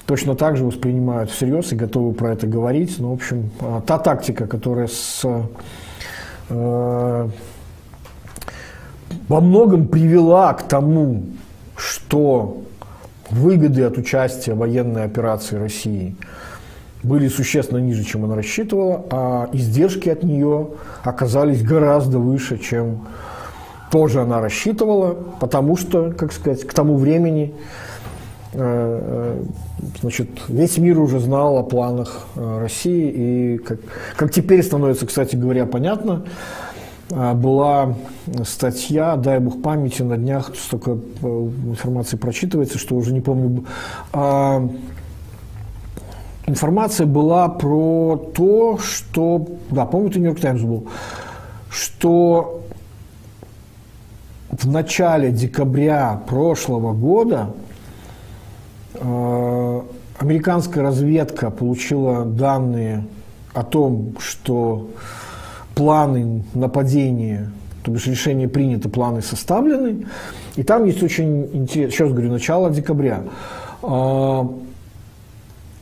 точно так же воспринимают всерьез и готовы про это говорить. Ну, в общем, та тактика, которая с, э, во многом привела к тому, что выгоды от участия в военной операции России были существенно ниже, чем она рассчитывала, а издержки от нее оказались гораздо выше, чем тоже она рассчитывала, потому что, как сказать, к тому времени Э, э, значит, весь мир уже знал о планах э, России, и как, как теперь становится, кстати говоря, понятно, была статья, дай бог памяти, на днях столько информации прочитывается, что уже не помню. Информация была про то, что, да, помню, это Нью-Йорк Таймс был, что в начале декабря прошлого года Э, американская разведка получила данные о том, что планы нападения, то бишь решение принято, планы составлены. И там есть очень интересно, сейчас говорю, начало декабря. Э,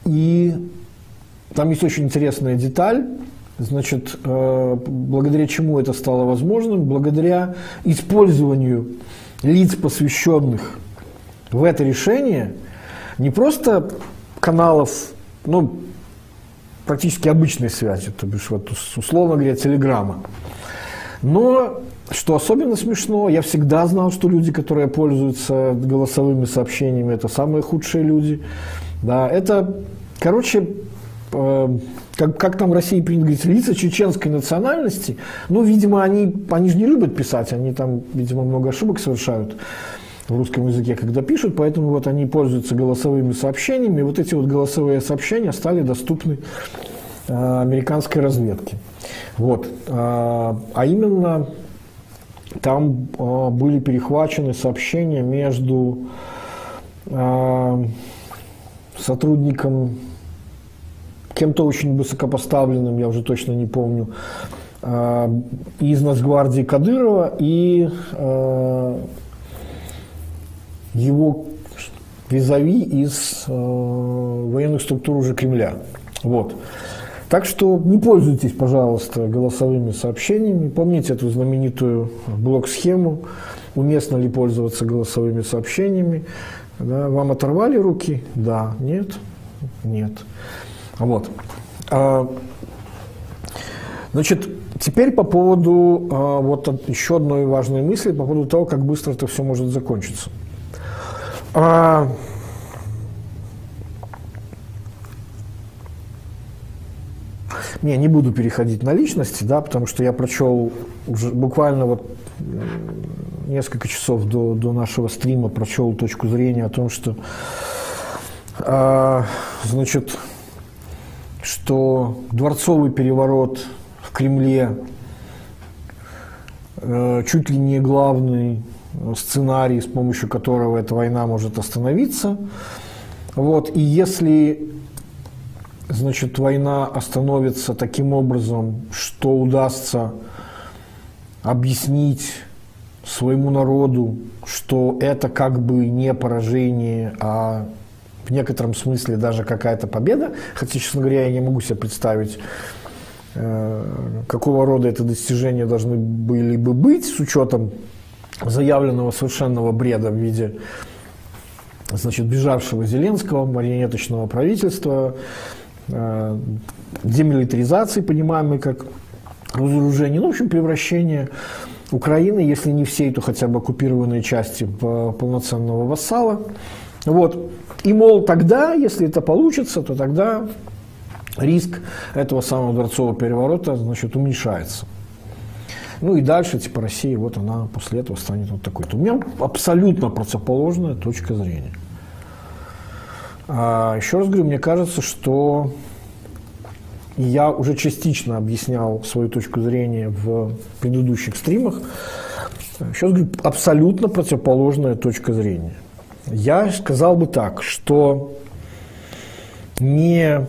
и там есть очень интересная деталь, Значит, э, благодаря чему это стало возможным? Благодаря использованию лиц, посвященных в это решение, не просто каналов, ну, практически обычной связи, то бишь, вот, условно говоря, телеграмма. Но, что особенно смешно, я всегда знал, что люди, которые пользуются голосовыми сообщениями, это самые худшие люди. Да, это, короче, э, как, как там в России принято говорить, лица чеченской национальности, ну, видимо, они, они же не любят писать, они там, видимо, много ошибок совершают в русском языке, когда пишут, поэтому вот они пользуются голосовыми сообщениями. Вот эти вот голосовые сообщения стали доступны э, американской разведке. Вот. А, а именно там э, были перехвачены сообщения между э, сотрудником, кем-то очень высокопоставленным, я уже точно не помню, из Нацгвардии Кадырова и его визави из э, военных структур уже Кремля. Вот. Так что не пользуйтесь, пожалуйста, голосовыми сообщениями. Помните эту знаменитую блок-схему, уместно ли пользоваться голосовыми сообщениями. Да, вам оторвали руки? Да. Нет? Нет. Вот. А, значит, теперь по поводу а, вот еще одной важной мысли, по поводу того, как быстро это все может закончиться. А, Не, не буду переходить на личности, да, потому что я прочел уже буквально вот несколько часов до, до нашего стрима прочел точку зрения о том, что э, значит, что дворцовый переворот в Кремле э, чуть ли не главный сценарий, с помощью которого эта война может остановиться. Вот, и если значит, война остановится таким образом, что удастся объяснить своему народу, что это как бы не поражение, а в некотором смысле даже какая-то победа. Хотя, честно говоря, я не могу себе представить, э, какого рода это достижения должны были бы быть с учетом заявленного совершенного бреда в виде значит, бежавшего Зеленского, марионеточного правительства, Э, демилитаризации, понимаемой как разоружение, ну, в общем, превращение Украины, если не всей, то хотя бы оккупированной части полноценного вассала. Вот. И, мол, тогда, если это получится, то тогда риск этого самого дворцового переворота, значит, уменьшается. Ну и дальше, типа, Россия, вот она после этого станет вот такой-то. У меня абсолютно противоположная точка зрения. А, еще раз говорю, мне кажется, что я уже частично объяснял свою точку зрения в предыдущих стримах. Сейчас говорю, абсолютно противоположная точка зрения. Я сказал бы так, что не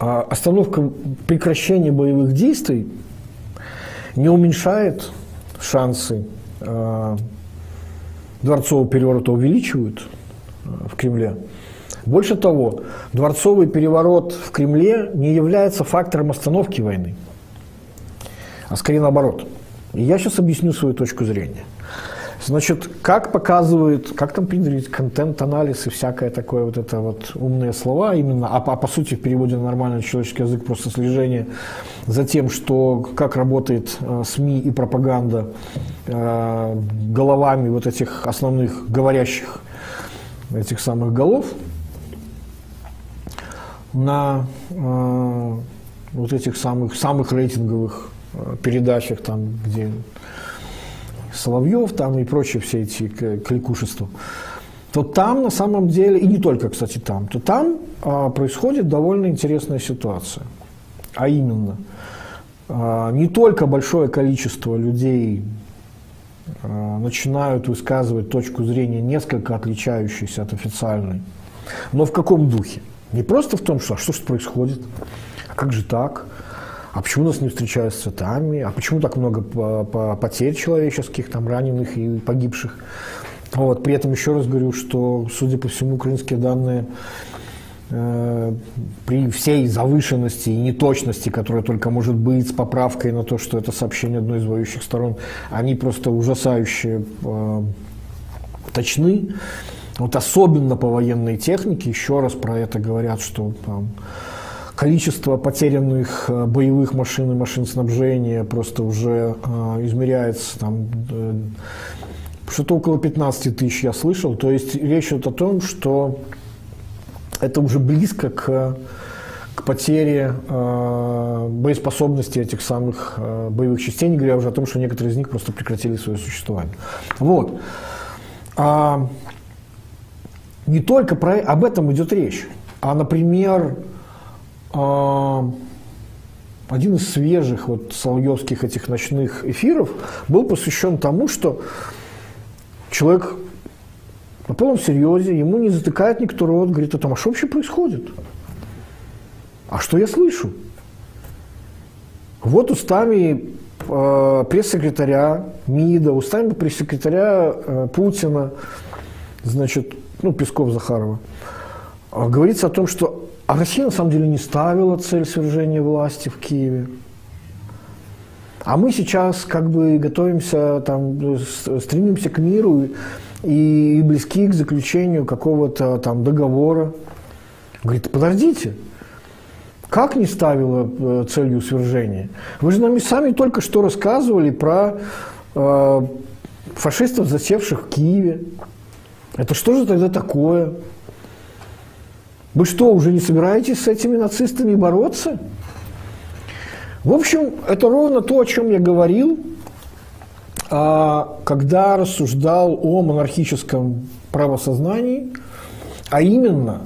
а, остановка прекращения боевых действий не уменьшает шансы а, дворцового переворота увеличивают э, в Кремле. Больше того, дворцовый переворот в Кремле не является фактором остановки войны, а скорее наоборот. И я сейчас объясню свою точку зрения. Значит, как показывает, как там принято контент-анализ и всякое такое вот это вот умные слова именно, а, а по сути в переводе на нормальный человеческий язык просто слежение за тем, что как работает э, СМИ и пропаганда э, головами вот этих основных говорящих этих самых голов на э, вот этих самых самых рейтинговых э, передачах там, где Соловьев там и прочие все эти кликушества, то там на самом деле, и не только, кстати, там, то там а, происходит довольно интересная ситуация. А именно, а, не только большое количество людей а, начинают высказывать точку зрения, несколько отличающуюся от официальной, но в каком духе? Не просто в том, что а что же происходит, а как же так, а почему нас не встречают с цветами, а почему так много потерь человеческих, там, раненых и погибших. Вот. При этом еще раз говорю, что, судя по всему, украинские данные э, при всей завышенности и неточности, которая только может быть с поправкой на то, что это сообщение одной из воюющих сторон, они просто ужасающе э, точны. Вот особенно по военной технике, еще раз про это говорят, что там, количество потерянных э, боевых машин и машин снабжения просто уже э, измеряется там э, что-то около 15 тысяч я слышал. То есть речь идет о том, что это уже близко к, к потере э, боеспособности этих самых э, боевых частей, не говоря уже о том, что некоторые из них просто прекратили свое существование. Вот. А, не только про, об этом идет речь, а, например, а, один из свежих вот соловьевских этих ночных эфиров был посвящен тому, что человек на полном серьезе, ему не затыкает никто рот, говорит, а там, а что вообще происходит? А что я слышу? Вот устами э, пресс-секретаря МИДа, устами пресс-секретаря э, Путина, значит, ну, Песков Захарова, э, говорится о том, что а Россия на самом деле не ставила цель свержения власти в Киеве. А мы сейчас как бы готовимся, там, стремимся к миру и, и близки к заключению какого-то там договора. Говорит, подождите, как не ставила э, целью свержения? Вы же нам сами только что рассказывали про э, фашистов, засевших в Киеве. Это что же тогда такое? Вы что, уже не собираетесь с этими нацистами бороться? В общем, это ровно то, о чем я говорил, а, когда рассуждал о монархическом правосознании, а именно,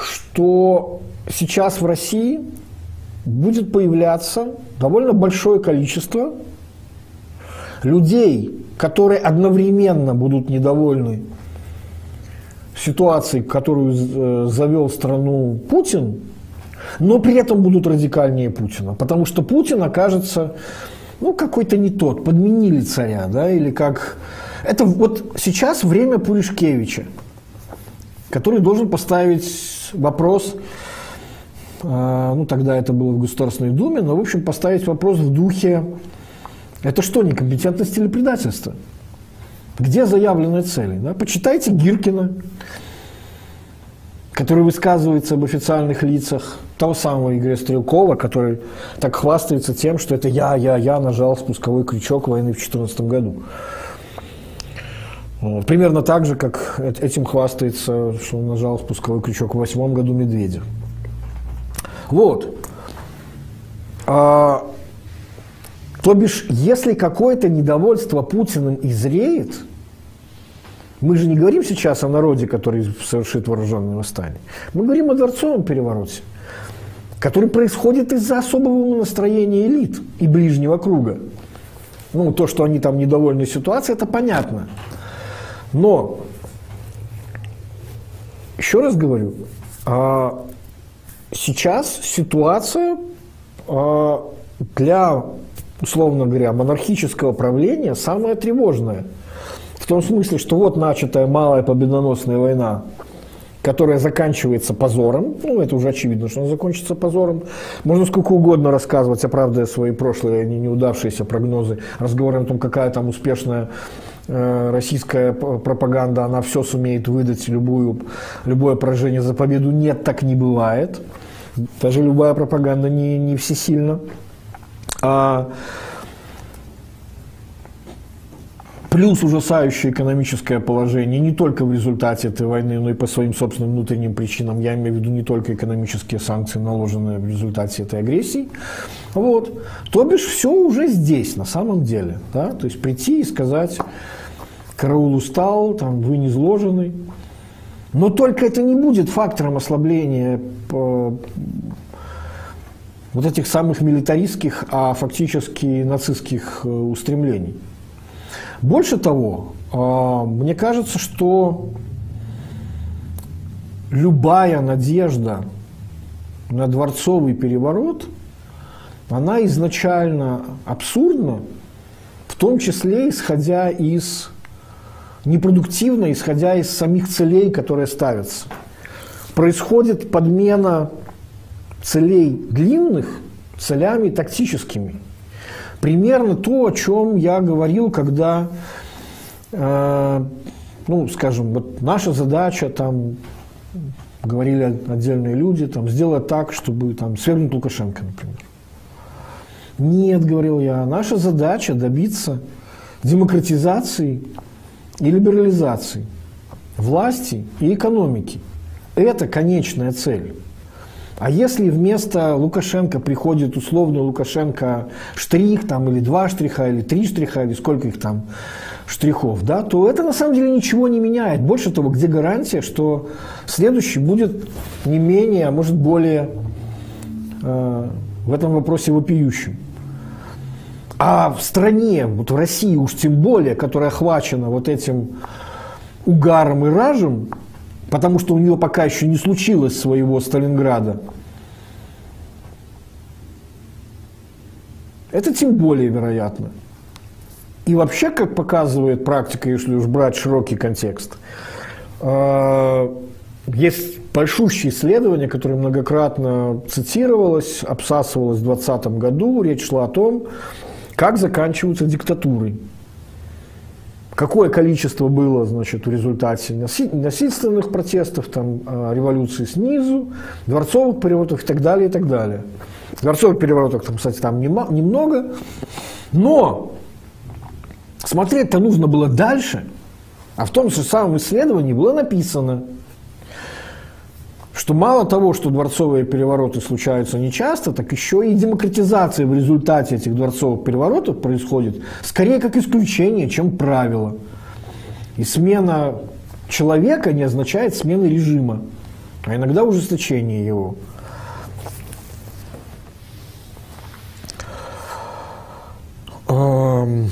что сейчас в России будет появляться довольно большое количество людей, которые одновременно будут недовольны ситуацией, которую э, завел страну Путин, но при этом будут радикальнее Путина, потому что Путин окажется ну, какой-то не тот, подменили царя, да, или как... Это вот сейчас время Пуришкевича, который должен поставить вопрос, э, ну, тогда это было в Государственной Думе, но, в общем, поставить вопрос в духе, это что, некомпетентность или предательство? Где заявленные цели? Да? Почитайте Гиркина, который высказывается об официальных лицах, того самого Игоря Стрелкова, который так хвастается тем, что это я, я, я нажал спусковой крючок войны в 2014 году. Примерно так же, как этим хвастается, что он нажал спусковой крючок в восьмом году Медведя. Вот. А, то бишь, если какое-то недовольство Путиным изреет, мы же не говорим сейчас о народе, который совершит вооруженное восстание. Мы говорим о дворцовом перевороте, который происходит из-за особого настроения элит и ближнего круга. Ну, то, что они там недовольны ситуацией, это понятно. Но, еще раз говорю, а, сейчас ситуация а, для, условно говоря, монархического правления самая тревожная – в том смысле, что вот начатая малая победоносная война, которая заканчивается позором, ну, это уже очевидно, что она закончится позором. Можно сколько угодно рассказывать, оправдывая свои прошлые неудавшиеся прогнозы, разговоры о том, какая там успешная э, российская пропаганда, она все сумеет выдать, любую, любое поражение за победу. Нет, так не бывает. Даже любая пропаганда не, не всесильна. А, плюс ужасающее экономическое положение не только в результате этой войны, но и по своим собственным внутренним причинам. Я имею в виду не только экономические санкции, наложенные в результате этой агрессии. Вот. То бишь все уже здесь на самом деле. Да? То есть прийти и сказать, караул устал, там, вы не изложены. Но только это не будет фактором ослабления по вот этих самых милитаристских, а фактически нацистских э, устремлений. Больше того, а, мне кажется, что любая надежда на дворцовый переворот, она изначально абсурдна, в том числе исходя из непродуктивно, исходя из самих целей, которые ставятся. Происходит подмена целей длинных целями тактическими – Примерно то, о чем я говорил, когда, э, ну, скажем, вот наша задача, там, говорили отдельные люди, там, сделать так, чтобы там, свергнуть Лукашенко, например. Нет, говорил я, наша задача добиться демократизации и либерализации власти и экономики. Это конечная цель. А если вместо Лукашенко приходит условно Лукашенко штрих там, или два штриха, или три штриха, или сколько их там штрихов, да, то это на самом деле ничего не меняет. Больше того, где гарантия, что следующий будет не менее, а может более э, в этом вопросе вопиющим. А в стране, вот в России уж тем более, которая охвачена вот этим угаром и ражем, потому что у нее пока еще не случилось своего Сталинграда. Это тем более вероятно. И вообще, как показывает практика, если уж брать широкий контекст, э, есть большущее исследование, которое многократно цитировалось, обсасывалось в 2020 году. Речь шла о том, как заканчиваются диктатуры. Какое количество было значит, в результате насильственных протестов, там, а, революции снизу, дворцовых переворотов и так далее, и так далее. Дворцовых переворотов, там, кстати, там немного. Но смотреть-то нужно было дальше. А в том же самом исследовании было написано – что мало того, что дворцовые перевороты случаются нечасто, так еще и демократизация в результате этих дворцовых переворотов происходит скорее как исключение, чем правило. И смена человека не означает смены режима, а иногда ужесточение его. Um...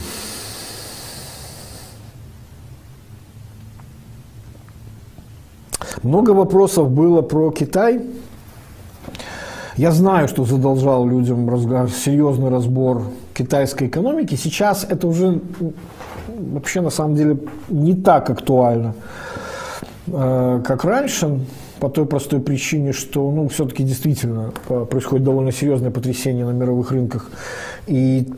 Много вопросов было про Китай. Я знаю, что задолжал людям разговор, серьезный разбор китайской экономики. Сейчас это уже вообще на самом деле не так актуально, э, как раньше, по той простой причине, что ну, все-таки действительно происходит довольно серьезное потрясение на мировых рынках. И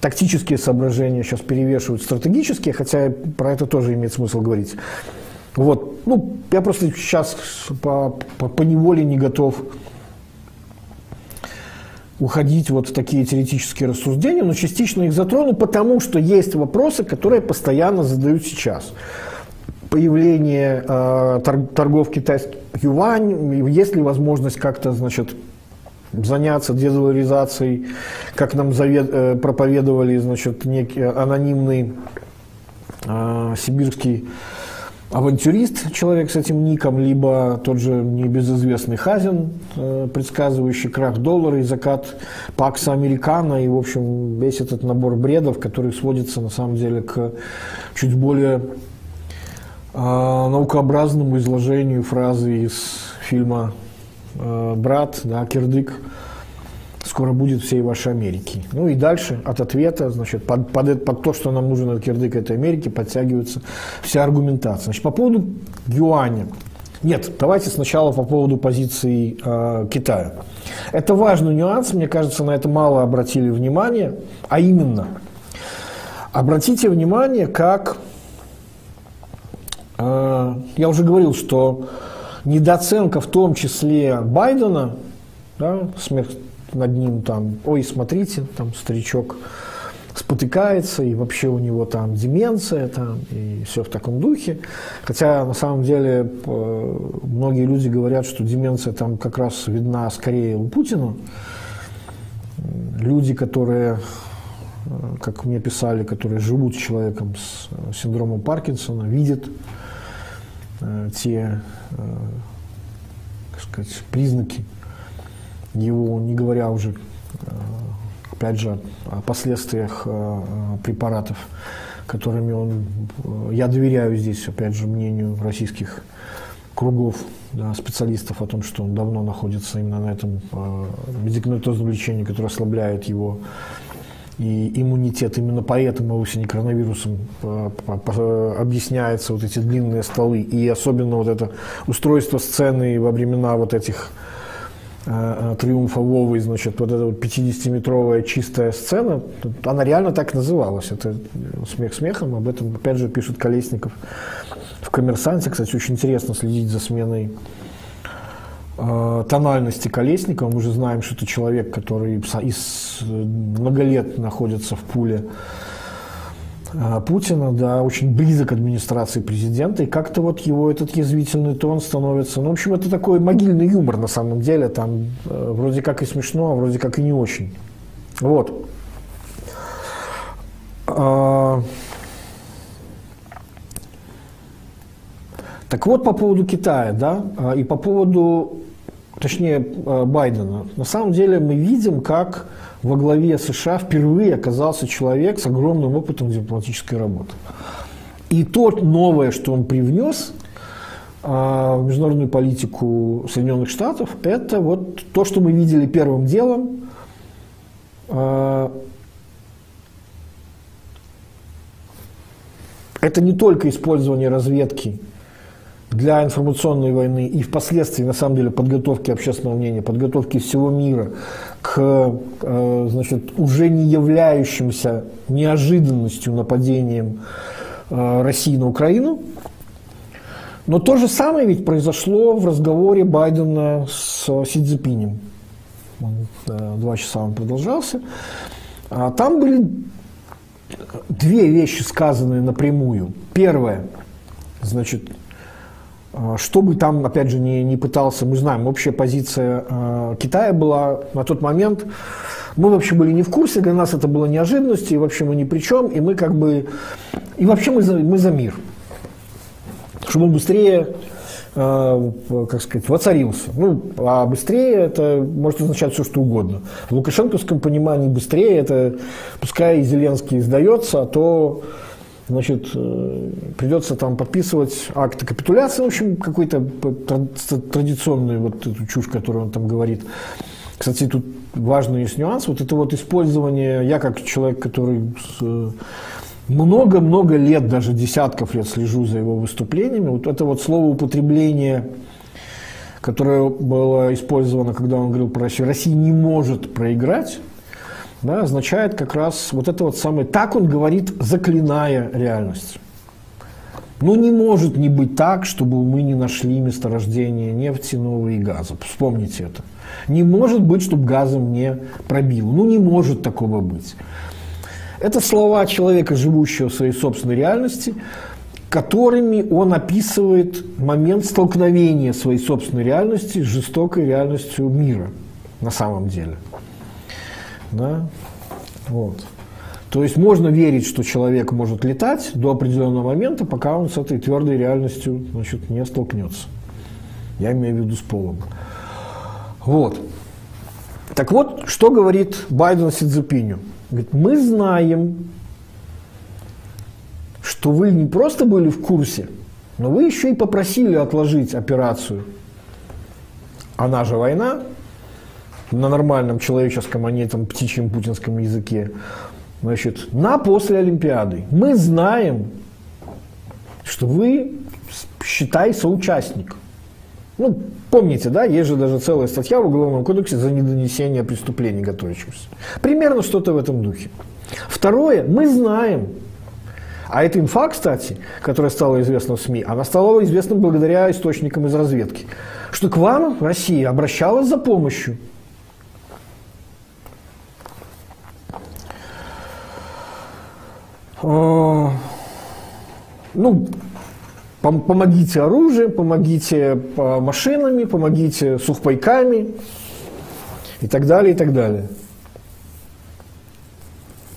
тактические соображения сейчас перевешивают стратегические, хотя про это тоже имеет смысл говорить. Вот. Ну, я просто сейчас по, по, по неволе не готов уходить вот в такие теоретические рассуждения, но частично их затрону, потому что есть вопросы, которые постоянно задают сейчас. Появление э, торгов китайских юань, есть ли возможность как-то, значит, заняться дезаларизацией, как нам завед, э, проповедовали, значит, некий анонимный э, сибирский авантюрист, человек с этим ником, либо тот же небезызвестный Хазин, э, предсказывающий крах доллара и закат Пакса Американо, и, в общем, весь этот набор бредов, который сводится, на самом деле, к чуть более э, наукообразному изложению фразы из фильма э, «Брат», да, «Кирдык», скоро будет всей вашей Америки. Ну и дальше от ответа, значит, под, под, под то, что нам нужен от кирдык этой Америки, подтягивается вся аргументация. Значит, по поводу юаня. Нет, давайте сначала по поводу позиции э, Китая. Это важный нюанс, мне кажется, на это мало обратили внимание, а именно, обратите внимание, как, э, я уже говорил, что недооценка в том числе Байдена, да, смех над ним там, ой, смотрите, там старичок спотыкается, и вообще у него там деменция, там, и все в таком духе. Хотя на самом деле многие люди говорят, что деменция там как раз видна скорее у Путина. Люди, которые, как мне писали, которые живут с человеком с синдромом Паркинсона, видят э, те, э, так сказать, признаки его, не говоря уже, э, опять же, о последствиях э, препаратов, которыми он... Э, я доверяю здесь, опять же, мнению российских кругов да, специалистов о том, что он давно находится именно на этом медикаментозном лечении, которое ослабляет его и иммунитет. Именно поэтому, вовсе не коронавирусом, объясняются вот эти длинные столы. И особенно вот это устройство сцены во времена вот этих Э, э, триумфа Вовы, значит, вот эта вот 50-метровая чистая сцена, она реально так называлась. Это смех смехом, об этом опять же пишет Колесников в «Коммерсанте». Кстати, очень интересно следить за сменой э, тональности Колесникова. Мы же знаем, что это человек, который из много лет находится в пуле Путина, да, очень близок к администрации президента, и как-то вот его этот язвительный тон становится, ну, в общем, это такой могильный юмор на самом деле, там э, вроде как и смешно, а вроде как и не очень. Вот. А, так вот, по поводу Китая, да, а, и по поводу, точнее, Байдена. На самом деле мы видим, как во главе США впервые оказался человек с огромным опытом дипломатической работы. И то новое, что он привнес а, в международную политику Соединенных Штатов, это вот то, что мы видели первым делом а, это не только использование разведки для информационной войны и впоследствии, на самом деле, подготовки общественного мнения, подготовки всего мира к э, значит, уже не являющимся неожиданностью нападением э, России на Украину. Но то же самое ведь произошло в разговоре Байдена с Си Цзипинем. Э, два часа он продолжался. А там были две вещи, сказанные напрямую. Первое, значит, что бы там, опять же, не, не пытался, мы знаем, общая позиция э, Китая была на тот момент, мы вообще были не в курсе, для нас это было неожиданностью, и вообще мы ни при чем, и мы как бы, и вообще мы за, мы за мир. Чтобы он быстрее, э, как сказать, воцарился. Ну, а быстрее это может означать все, что угодно. В лукашенковском понимании быстрее это, пускай и Зеленский сдается, а то значит, э, придется там подписывать акты капитуляции, в общем, какой-то традиционный вот эту чушь, которую он там говорит. Кстати, тут важный есть нюанс, вот это вот использование, я как человек, который много-много лет, даже десятков лет слежу за его выступлениями, вот это вот слово употребление, которое было использовано, когда он говорил про Россию, Россия не может проиграть, да, означает как раз вот это вот самое, так он говорит, заклиная реальность. Ну, не может не быть так, чтобы мы не нашли месторождение нефти, и газа. Вспомните это. Не может быть, чтобы газом не пробило. Ну, не может такого быть. Это слова человека, живущего в своей собственной реальности, которыми он описывает момент столкновения своей собственной реальности с жестокой реальностью мира на самом деле. Да? Вот. То есть можно верить, что человек может летать до определенного момента, пока он с этой твердой реальностью значит, не столкнется. Я имею в виду с полом. Вот. Так вот, что говорит Байден Сидзепиню? Говорит, мы знаем, что вы не просто были в курсе, но вы еще и попросили отложить операцию. Она же война, на нормальном человеческом, а не там птичьем путинском языке, значит, на после Олимпиады. Мы знаем, что вы, считай, соучастник. Ну, помните, да, есть же даже целая статья в Уголовном кодексе за недонесение преступлений готовящихся. Примерно что-то в этом духе. Второе, мы знаем, а эта инфа, кстати, которая стала известна в СМИ, она стала известна благодаря источникам из разведки, что к вам Россия обращалась за помощью ну, помогите оружием, помогите а, машинами, помогите сухпайками и так далее, и так далее.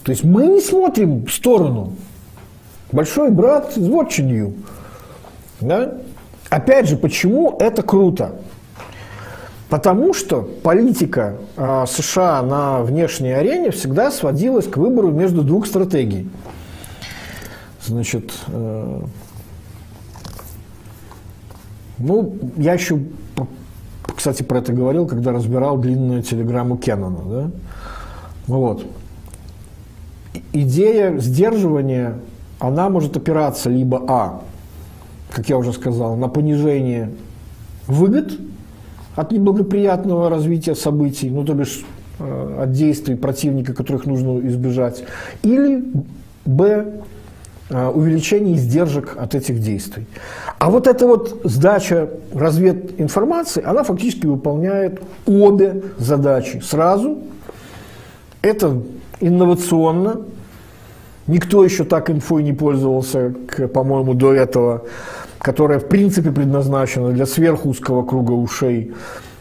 То есть мы не смотрим в сторону. Большой брат is watching. Да? Опять же, почему это круто? Потому что политика э, США на внешней арене всегда сводилась к выбору между двух стратегий – Значит, э, ну, я еще, кстати, про это говорил, когда разбирал длинную телеграмму Кеннона, да? Ну вот. Идея сдерживания, она может опираться либо А, как я уже сказал, на понижение выгод от неблагоприятного развития событий, ну, то бишь э, от действий противника, которых нужно избежать, или Б, увеличение издержек от этих действий. А вот эта вот сдача развединформации, она фактически выполняет обе задачи сразу. Это инновационно. Никто еще так инфой не пользовался, по-моему, до этого, которая в принципе предназначена для сверхузкого круга ушей,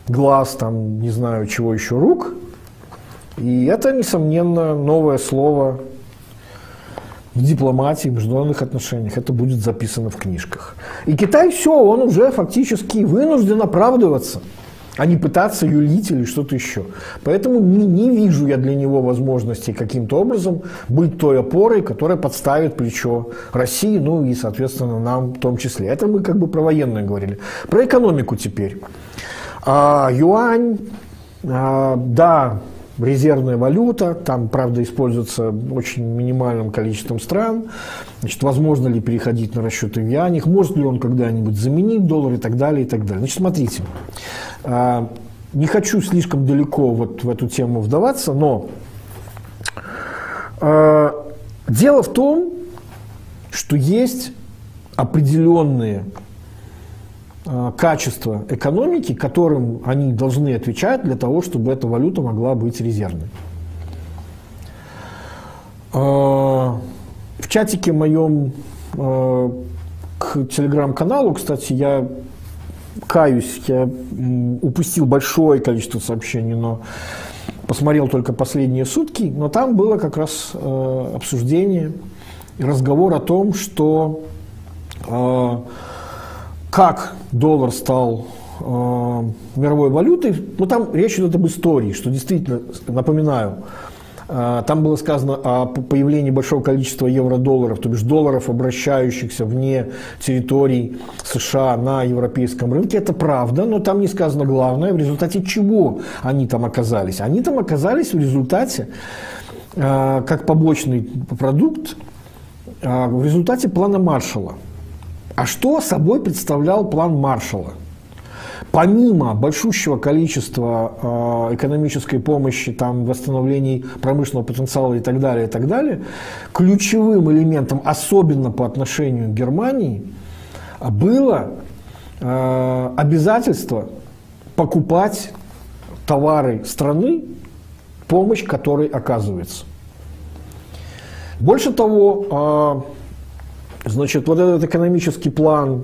глаз, там, не знаю, чего еще, рук. И это, несомненно, новое слово в дипломатии, в международных отношениях. Это будет записано в книжках. И Китай все, он уже фактически вынужден оправдываться, а не пытаться юлить или что-то еще. Поэтому не, не вижу я для него возможности каким-то образом быть той опорой, которая подставит плечо России, ну и, соответственно, нам в том числе. Это мы как бы про военное говорили. Про экономику теперь. А, юань, а, да, резервная валюта, там, правда, используется очень минимальным количеством стран. Значит, возможно ли переходить на расчеты в юанях, может ли он когда-нибудь заменить доллар и так далее, и так далее. Значит, смотрите, а, не хочу слишком далеко вот в эту тему вдаваться, но а, дело в том, что есть определенные а, качества экономики, которым они должны отвечать для того, чтобы эта валюта могла быть резервной. А, в чатике моем а, к телеграм-каналу, кстати, я каюсь, я упустил большое количество сообщений, но посмотрел только последние сутки, но там было как раз обсуждение и разговор о том, что как доллар стал э, мировой валютой, ну там речь идет об истории, что действительно, напоминаю, э, там было сказано о появлении большого количества евро-долларов, то бишь долларов, обращающихся вне территорий США на европейском рынке. Это правда, но там не сказано главное, в результате чего они там оказались. Они там оказались в результате, э, как побочный продукт, э, в результате плана Маршалла. А что собой представлял план Маршалла? Помимо большущего количества э, экономической помощи, там, восстановлений промышленного потенциала и так далее, и так далее, ключевым элементом, особенно по отношению к Германии, было э, обязательство покупать товары страны, помощь которой оказывается. Больше того, э, Значит, вот этот экономический план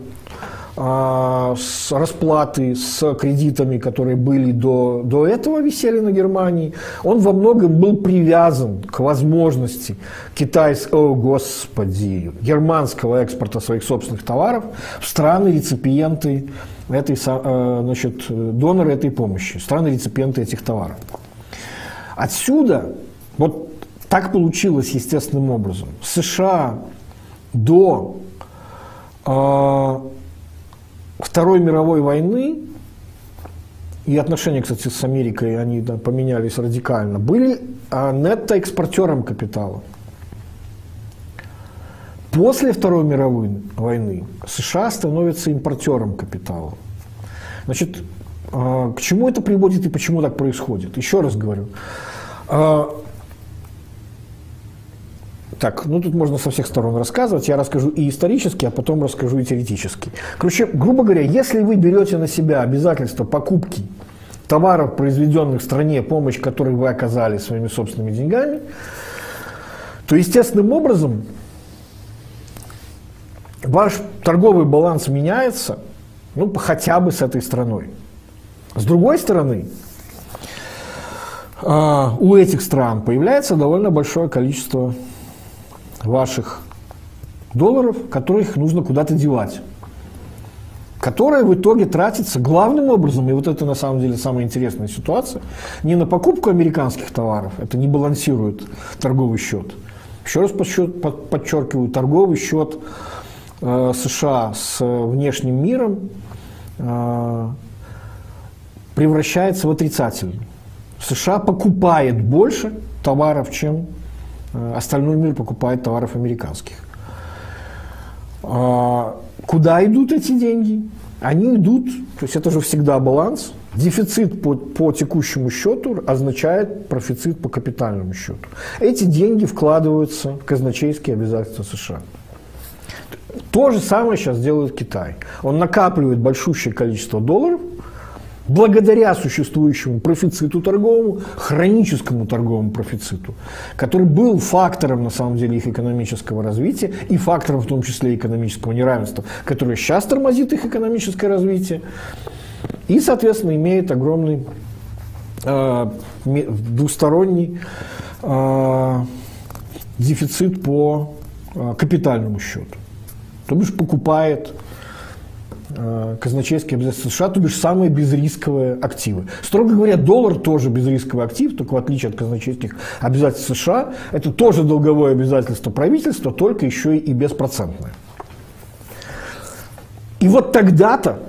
а, с расплаты с кредитами, которые были до, до этого висели на Германии, он во многом был привязан к возможности китайского, о господи, германского экспорта своих собственных товаров в страны-реципиенты этой, а, значит, доноры этой помощи, страны-реципиенты этих товаров. Отсюда, вот так получилось естественным образом. США до э, Второй мировой войны и отношения, кстати, с Америкой, они да, поменялись радикально, были э, нетто-экспортером капитала. После Второй мировой войны США становятся импортером капитала. Значит, э, к чему это приводит и почему так происходит? Еще раз говорю. Так, ну тут можно со всех сторон рассказывать. Я расскажу и исторически, а потом расскажу и теоретически. Короче, грубо говоря, если вы берете на себя обязательство покупки товаров, произведенных в стране, помощь которой вы оказали своими собственными деньгами, то естественным образом ваш торговый баланс меняется, ну, хотя бы с этой страной. С другой стороны, а, у этих стран появляется довольно большое количество ваших долларов, которых нужно куда-то девать которая в итоге тратится главным образом, и вот это на самом деле самая интересная ситуация, не на покупку американских товаров, это не балансирует торговый счет. Еще раз подчеркиваю, торговый счет э, США с внешним миром э, превращается в отрицательный. США покупает больше товаров, чем Э, остальной мир покупает товаров американских. А, куда идут эти деньги? Они идут, то есть это же всегда баланс. Дефицит по, по текущему счету означает профицит по капитальному счету. Эти деньги вкладываются в казначейские обязательства США. То же самое сейчас делает Китай. Он накапливает большущее количество долларов – благодаря существующему профициту торговому, хроническому торговому профициту, который был фактором, на самом деле, их экономического развития и фактором, в том числе, экономического неравенства, которое сейчас тормозит их экономическое развитие и, соответственно, имеет огромный э, двусторонний э, дефицит по э, капитальному счету. То бишь покупает казначейские обязательства США, то бишь самые безрисковые активы. Строго говоря, доллар тоже безрисковый актив, только в отличие от казначейских обязательств США, это тоже долговое обязательство правительства, только еще и беспроцентное. И вот тогда-то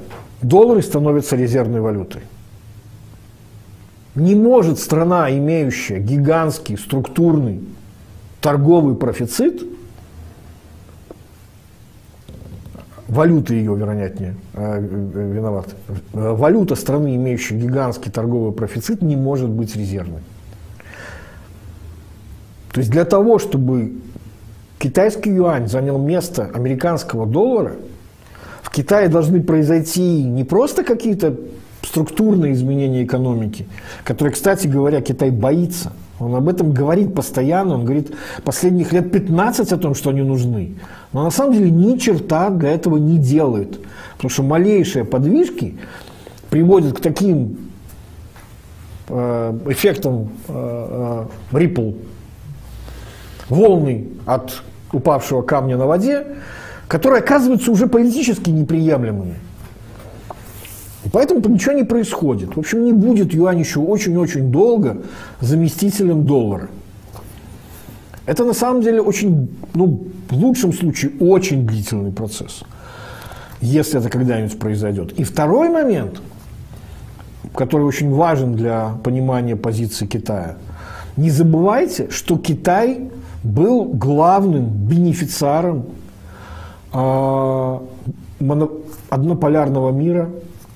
доллары становятся резервной валютой. Не может страна, имеющая гигантский структурный торговый профицит, валюта ее, вероятнее, э, э, виноват, валюта страны, имеющей гигантский торговый профицит, не может быть резервной. То есть для того, чтобы китайский юань занял место американского доллара, в Китае должны произойти не просто какие-то структурные изменения экономики, которые, кстати говоря, Китай боится. Он об этом говорит постоянно, он говорит последних лет 15 о том, что они нужны. Но на самом деле ни черта для этого не делает. Потому что малейшие подвижки приводят к таким э, эффектам э, э, ripple, волны от упавшего камня на воде, которые оказываются уже политически неприемлемыми. И поэтому ничего не происходит. В общем, не будет юань еще очень-очень долго заместителем доллара. Это на самом деле очень, ну, в лучшем случае, очень длительный процесс, если это когда-нибудь произойдет. И второй момент, который очень важен для понимания позиции Китая. Не забывайте, что Китай был главным бенефициаром э, однополярного мира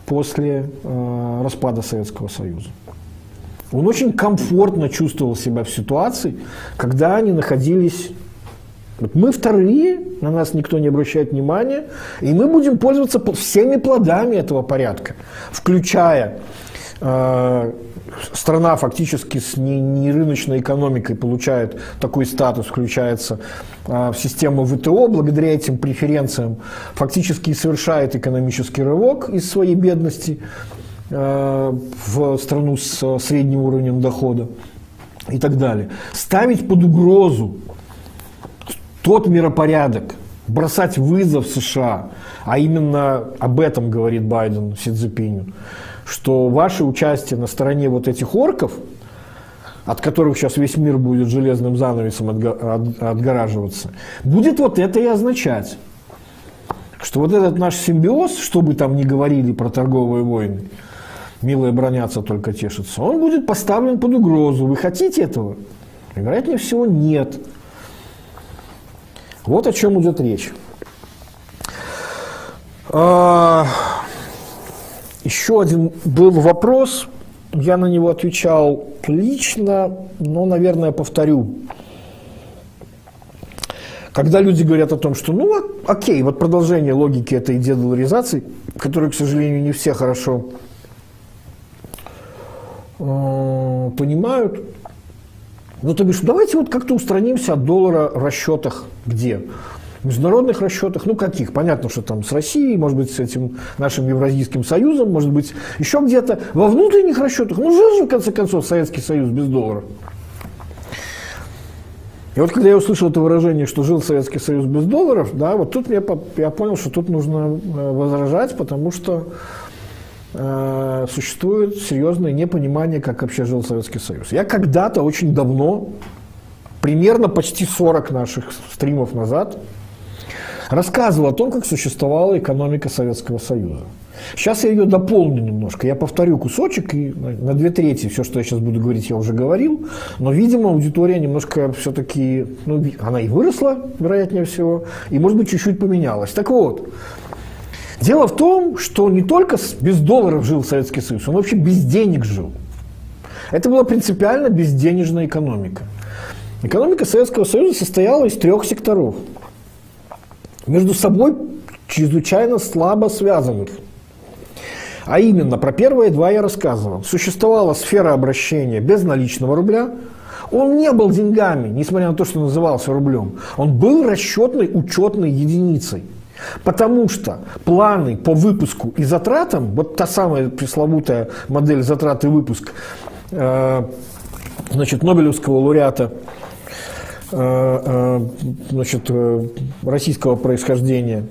после э, распада Советского Союза. Он очень комфортно чувствовал себя в ситуации, когда они находились... Вот мы вторые, на нас никто не обращает внимания, и мы будем пользоваться всеми плодами этого порядка, включая э, страна фактически с нерыночной экономикой получает такой статус, включается в систему ВТО, благодаря этим преференциям фактически совершает экономический рывок из своей бедности а, в страну с средним уровнем дохода и так далее. Ставить под угрозу тот миропорядок, бросать вызов США, а именно об этом говорит Байден Си Цзепиню, что ваше участие на стороне вот этих орков, от которых сейчас весь мир будет железным занавесом отгораживаться, будет вот это и означать. Что вот этот наш симбиоз, что бы там ни говорили про торговые войны, милые бронятся, только тешатся, он будет поставлен под угрозу. Вы хотите этого? Вероятнее всего, нет. Вот о чем идет речь. А, еще один был вопрос, я на него отвечал лично, но, наверное, повторю. Когда люди говорят о том, что, ну, окей, вот продолжение логики этой дедоларизации, которую, к сожалению, не все хорошо э, понимают, ну, то бишь, давайте вот как-то устранимся от доллара в расчетах где? Международных расчетах, ну каких? Понятно, что там с Россией, может быть, с этим нашим Евразийским Союзом, может быть, еще где-то. Во внутренних расчетах, ну жил же, в конце концов, Советский Союз без доллара. И вот когда я услышал это выражение, что жил Советский Союз без долларов, да, вот тут я, я понял, что тут нужно э, возражать, потому что э, существует серьезное непонимание, как вообще жил Советский Союз. Я когда-то, очень давно, примерно почти 40 наших стримов назад, рассказывал о том, как существовала экономика Советского Союза. Сейчас я ее дополню немножко. Я повторю кусочек, и на две трети все, что я сейчас буду говорить, я уже говорил. Но, видимо, аудитория немножко все-таки, ну, она и выросла, вероятнее всего, и, может быть, чуть-чуть поменялась. Так вот, дело в том, что не только без долларов жил Советский Союз, он вообще без денег жил. Это была принципиально безденежная экономика. Экономика Советского Союза состояла из трех секторов – между собой чрезвычайно слабо связанных. А именно, про первые два я рассказывал. Существовала сфера обращения без наличного рубля. Он не был деньгами, несмотря на то, что назывался рублем. Он был расчетной учетной единицей. Потому что планы по выпуску и затратам, вот та самая пресловутая модель затрат и выпуск э, значит, Нобелевского лауреата значит, э, российского происхождения.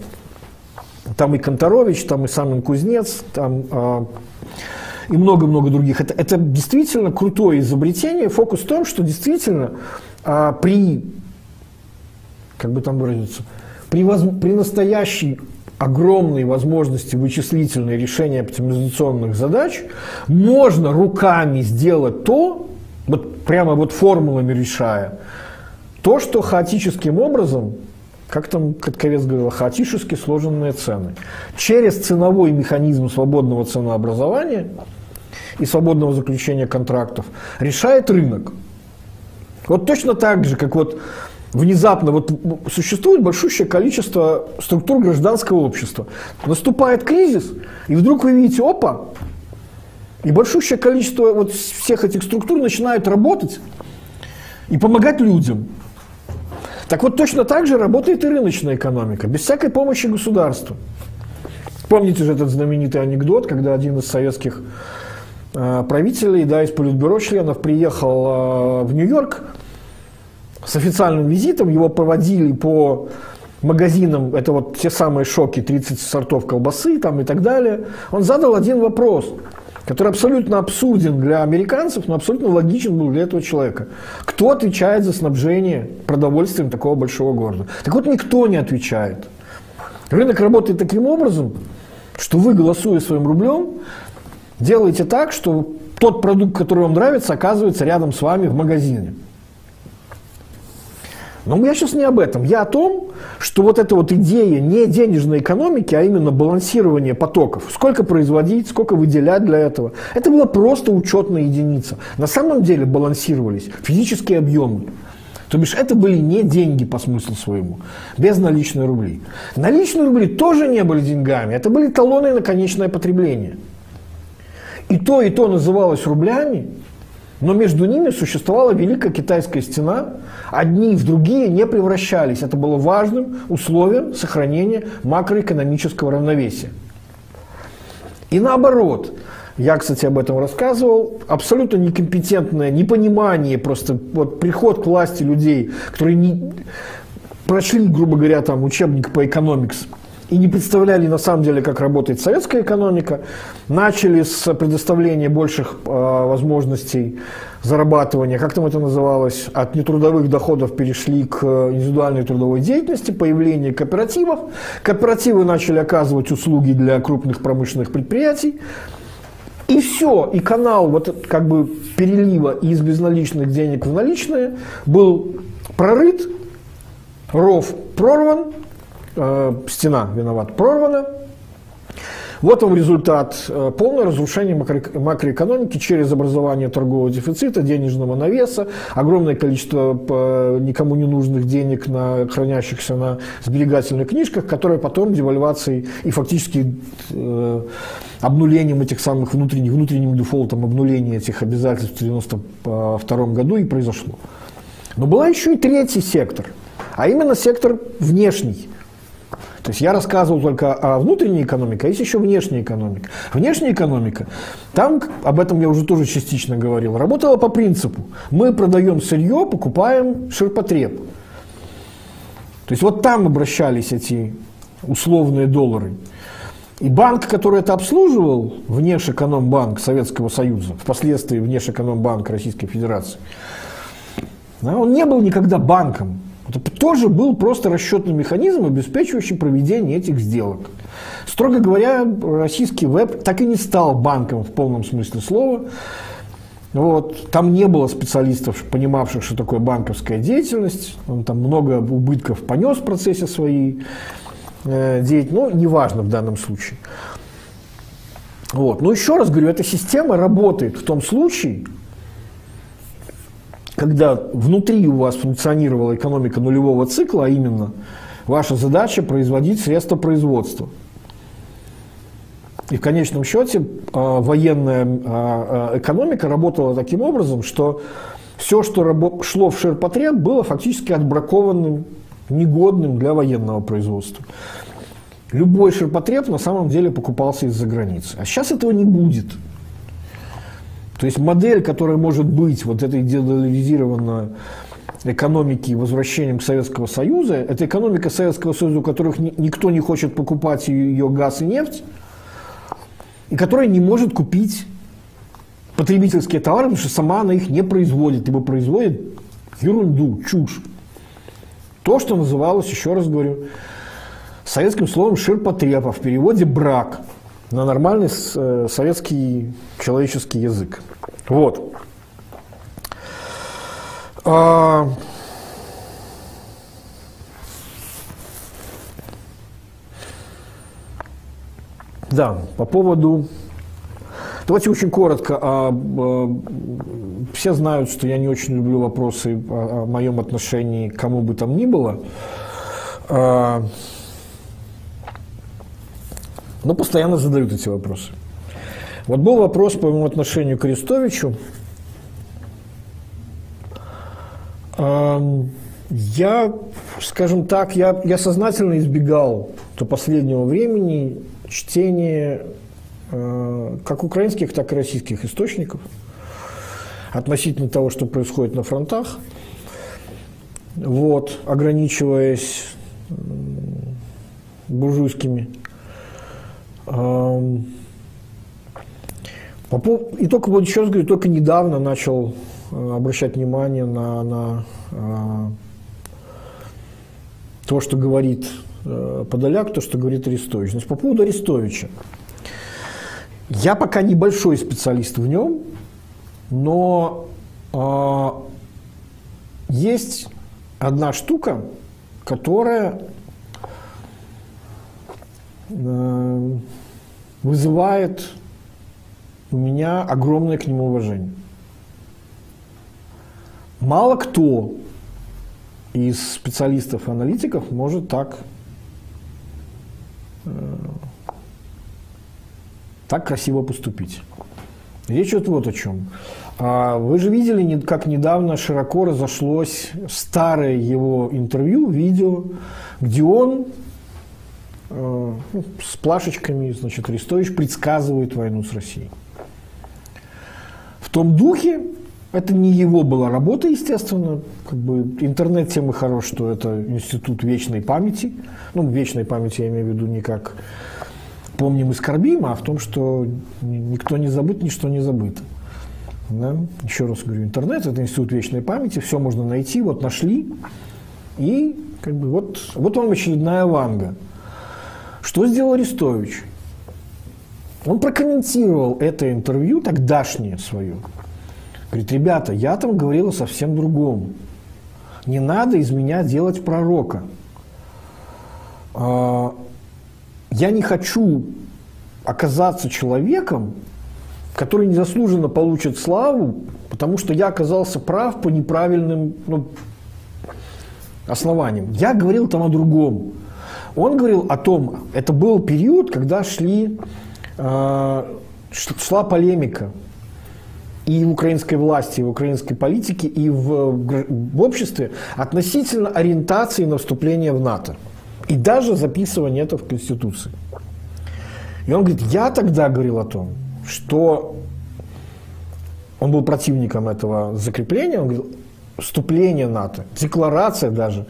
Там и Конторович, там и сам Кузнец, там и много-много других. Это, это действительно крутое изобретение. Фокус в том, что действительно при, как бы там выразиться, при, воз, при настоящей огромные возможности вычислительные решения оптимизационных задач, можно руками сделать то, вот прямо вот формулами решая, то, что хаотическим образом, как там Катковец говорил, хаотически сложенные цены. Через ценовой механизм свободного ценообразования и свободного заключения контрактов решает рынок. Вот точно так же, как вот внезапно вот существует большущее количество структур гражданского общества. Наступает кризис, и вдруг вы видите, опа, и большущее количество вот всех этих структур начинают работать и помогать людям. Так вот, точно так же работает и рыночная экономика, без всякой помощи государства. Помните же этот знаменитый анекдот, когда один из советских э, правителей, да, из политбюро членов приехал э, в Нью-Йорк с официальным визитом, его проводили по магазинам, это вот те самые шоки, 30 сортов колбасы там и так далее. Он задал один вопрос – который абсолютно абсурден для американцев, но абсолютно логичен был для этого человека. Кто отвечает за снабжение продовольствием такого большого города? Так вот, никто не отвечает. Рынок работает таким образом, что вы, голосуя своим рублем, делаете так, что тот продукт, который вам нравится, оказывается рядом с вами в магазине. Но я сейчас не об этом. Я о том, что вот эта вот идея не денежной экономики, а именно балансирование потоков, сколько производить, сколько выделять для этого, это была просто учетная единица. На самом деле балансировались физические объемы. То бишь это были не деньги по смыслу своему, безналичные рубли. Наличные рубли тоже не были деньгами, это были талоны на конечное потребление. И то, и то называлось рублями, но между ними существовала Великая Китайская стена. Одни в другие не превращались. Это было важным условием сохранения макроэкономического равновесия. И наоборот, я, кстати, об этом рассказывал, абсолютно некомпетентное непонимание, просто вот приход к власти людей, которые не прошли, грубо говоря, там учебник по экономикс, и не представляли на самом деле, как работает советская экономика, начали с предоставления больших э, возможностей зарабатывания, как там это называлось, от нетрудовых доходов перешли к индивидуальной трудовой деятельности, появление кооперативов. Кооперативы начали оказывать услуги для крупных промышленных предприятий. И все, и канал вот как бы перелива из безналичных денег в наличные был прорыт, ров прорван, э, стена виноват, прорвана. Вот вам результат. Э, полное разрушение макро, макроэкономики через образование торгового дефицита, денежного навеса, огромное количество э, никому не нужных денег, на, хранящихся на сберегательных книжках, которые потом девальвацией и фактически э, обнулением этих самых внутренних, внутренним дефолтом обнуления этих обязательств в 1992 году и произошло. Но была еще и третий сектор, а именно сектор внешний – то есть я рассказывал только о внутренней экономике, а есть еще внешняя экономика. Внешняя экономика, там, об этом я уже тоже частично говорил, работала по принципу, мы продаем сырье, покупаем ширпотреб. То есть вот там обращались эти условные доллары. И банк, который это обслуживал, Внешэкономбанк Советского Союза, впоследствии Внешэкономбанк Российской Федерации, он не был никогда банком. Это тоже был просто расчетный механизм, обеспечивающий проведение этих сделок. Строго говоря, российский веб так и не стал банком в полном смысле слова. Вот. Там не было специалистов, понимавших, что такое банковская деятельность. Он там много убытков понес в процессе своей э, деятельности. Но неважно в данном случае. Вот. Но еще раз говорю, эта система работает в том случае, когда внутри у вас функционировала экономика нулевого цикла, а именно ваша задача производить средства производства. И в конечном счете а, военная а, а, экономика работала таким образом, что все, что шло в ширпотреб, было фактически отбракованным, негодным для военного производства. Любой ширпотреб на самом деле покупался из-за границы. А сейчас этого не будет. То есть модель, которая может быть вот этой дедоларизированной экономики возвращением к Советского Союза, это экономика Советского Союза, у которых никто не хочет покупать ее газ и нефть, и которая не может купить потребительские товары, потому что сама она их не производит, ибо производит ерунду, чушь. То, что называлось, еще раз говорю, советским словом «ширпотреб», в переводе «брак» на нормальный э, советский человеческий язык. Вот. А... Да, по поводу... Давайте очень коротко. А, а, все знают, что я не очень люблю вопросы о, моем отношении к кому бы там ни было. А, но постоянно задают эти вопросы. Вот был вопрос по моему отношению к Арестовичу. Я, скажем так, я, я сознательно избегал до последнего времени чтения э, как украинских, так и российских источников относительно того, что происходит на фронтах, вот, ограничиваясь буржуйскими и только, вот еще раз говорю, только недавно начал э, обращать внимание на, на э, то, что говорит э, Подоляк, то, что говорит Арестович. Значит, по поводу Арестовича. Я пока небольшой специалист в нем, но э, есть одна штука, которая вызывает у меня огромное к нему уважение. Мало кто из специалистов и аналитиков может так, э, так красиво поступить. Речь идет вот о чем. А вы же видели, как недавно широко разошлось старое его интервью, видео, где он э, ну, с плашечками, значит, Арестович предсказывает войну с Россией том духе. Это не его была работа, естественно. Как бы интернет тем и хорош, что это институт вечной памяти. Ну, вечной памяти я имею в виду не как помним и скорбим, а в том, что никто не забыт, ничто не забыто. Да? Еще раз говорю, интернет – это институт вечной памяти, все можно найти, вот нашли, и как бы вот, вот вам очередная ванга. Что сделал Арестович? Он прокомментировал это интервью тогдашнее свое. Говорит, ребята, я там говорил о совсем другом. Не надо из меня делать пророка. А, я не хочу оказаться человеком, который незаслуженно получит славу, потому что я оказался прав по неправильным ну, основаниям. Я говорил там о другом. Он говорил о том, это был период, когда шли Э, шла полемика и в украинской власти, и в украинской политике, и в, в обществе относительно ориентации на вступление в НАТО. И даже записывание это в Конституции. И он говорит, я тогда говорил о том, что он был противником этого закрепления, он говорил, вступление НАТО, декларация даже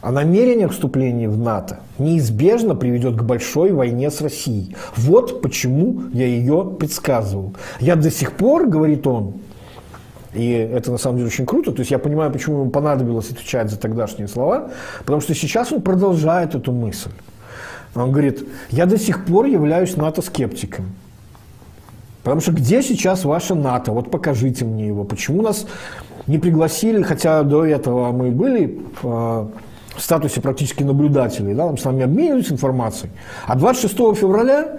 о намерениях вступления в НАТО неизбежно приведет к большой войне с Россией. Вот почему я ее предсказывал. Я до сих пор, говорит он, и это на самом деле очень круто, то есть я понимаю, почему ему понадобилось отвечать за тогдашние слова, потому что сейчас он продолжает эту мысль. Он говорит, я до сих пор являюсь НАТО-скептиком. Потому что где сейчас ваше НАТО? Вот покажите мне его. Почему нас не пригласили, хотя до этого мы были а, в статусе практически наблюдателей, да, там с нами обменивались информацией. А 26 февраля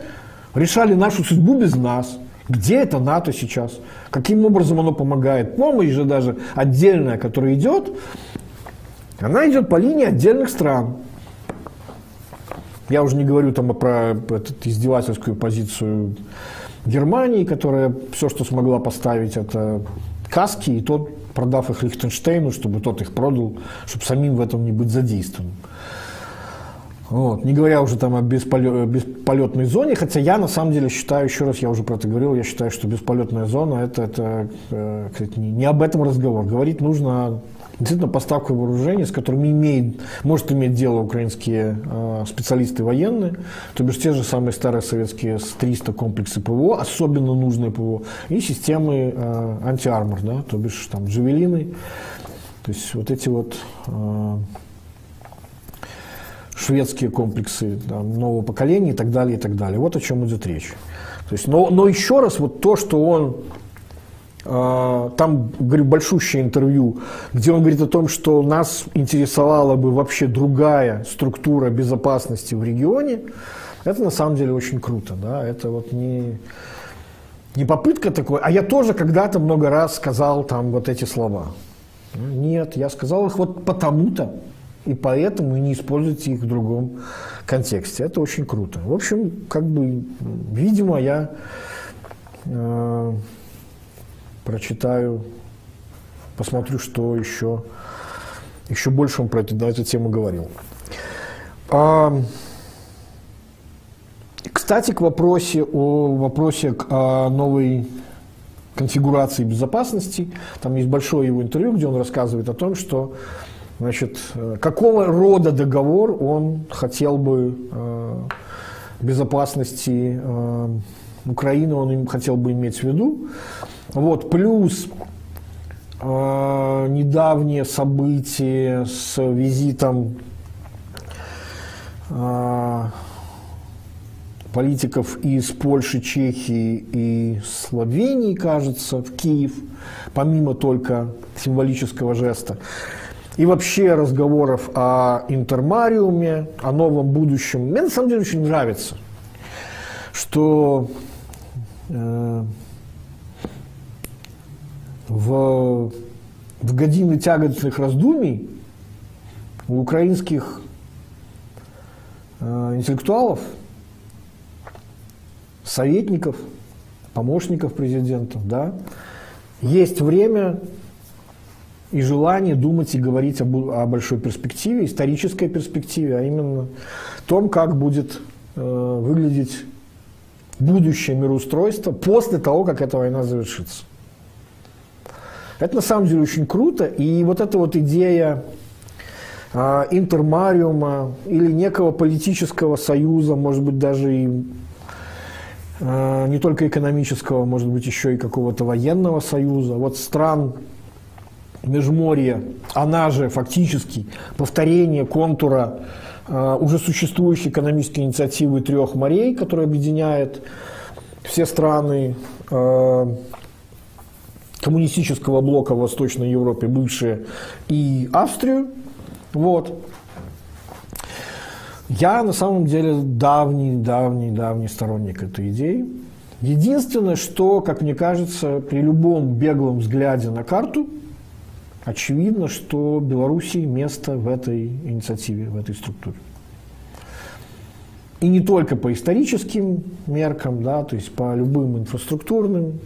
решали нашу судьбу без нас. Где это НАТО сейчас? Каким образом оно помогает? Помощь же даже отдельная, которая идет, она идет по линии отдельных стран. Я уже не говорю там про эту издевательскую позицию Германии, которая все, что смогла поставить, это каски, и тот продав их Лихтенштейну, чтобы тот их продал, чтобы самим в этом не быть задействованным. Вот. Не говоря уже там о бесполетной зоне, хотя я на самом деле считаю, еще раз я уже про это говорил, я считаю, что бесполетная зона это, это э, кстати, не об этом разговор. Говорить нужно действительно поставку вооружений, с которыми имеет, может иметь дело украинские э, специалисты военные, то бишь те же самые старые советские С-300 комплексы ПВО, особенно нужные ПВО, и системы э, антиармор, да, то бишь там джавелины, то есть вот эти вот э, шведские комплексы там, нового поколения и так далее, и так далее. Вот о чем идет речь. То есть, но, но еще раз, вот то, что он там, говорю, большущее интервью, где он говорит о том, что нас интересовала бы вообще другая структура безопасности в регионе, это на самом деле очень круто, да, это вот не, не попытка такой, а я тоже когда-то много раз сказал там вот эти слова. Нет, я сказал их вот потому-то, и поэтому не используйте их в другом контексте. Это очень круто. В общем, как бы, видимо, я э, прочитаю, посмотрю, что еще, еще больше он про эту, на эту тему говорил. А, кстати, к вопросе о вопросе о новой конфигурации безопасности. Там есть большое его интервью, где он рассказывает о том, что значит, э, какого рода договор он хотел бы э, безопасности э, Украины, он им хотел бы иметь в виду. Вот, плюс э, недавние события с визитом э, политиков из Польши, Чехии и Словении, кажется, в Киев, помимо только символического жеста. И вообще разговоров о интермариуме, о новом будущем. Мне на самом деле очень нравится, что э, в, в годины тягостных раздумий у украинских э, интеллектуалов – советников, помощников президентов, да, есть время и желание думать и говорить об, о большой перспективе, исторической перспективе, а именно том, как будет э, выглядеть будущее мироустройство после того, как эта война завершится. Это на самом деле очень круто, и вот эта вот идея э, интермариума или некого политического союза, может быть, даже и Э, не только экономического, может быть, еще и какого-то военного союза. Вот стран Межморья, она же фактически повторение контура э, уже существующей экономической инициативы трех морей, которая объединяет все страны коммунистического блока в Восточной Европе, бывшие, и Австрию. Вот. Я на самом деле давний, давний, давний сторонник этой идеи. Единственное, что, как мне кажется, при любом беглом взгляде на карту, очевидно, что Белоруссии место в этой инициативе, в этой структуре. И не только по историческим меркам, да, то есть по любым инфраструктурным.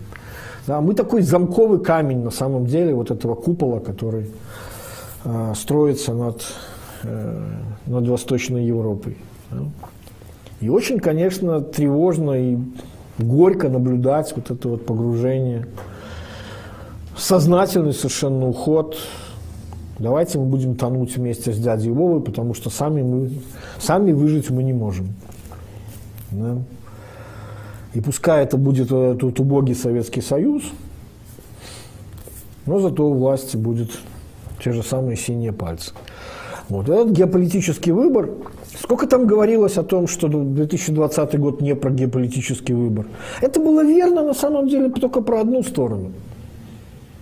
Да, мы такой замковый камень на самом деле вот этого купола, который э, строится над Э, над Восточной Европой. И очень, конечно, тревожно и горько наблюдать вот это вот погружение, сознательный совершенно уход. Давайте мы будем тонуть вместе с дядей Вовой, потому что сами, мы, сами выжить мы не можем. Да? И пускай это будет этот убогий Советский Союз, но зато у власти будет те же самые синие пальцы. Вот этот геополитический выбор, сколько там говорилось о том, что 2020 год не про геополитический выбор. Это было верно на самом деле только про одну сторону.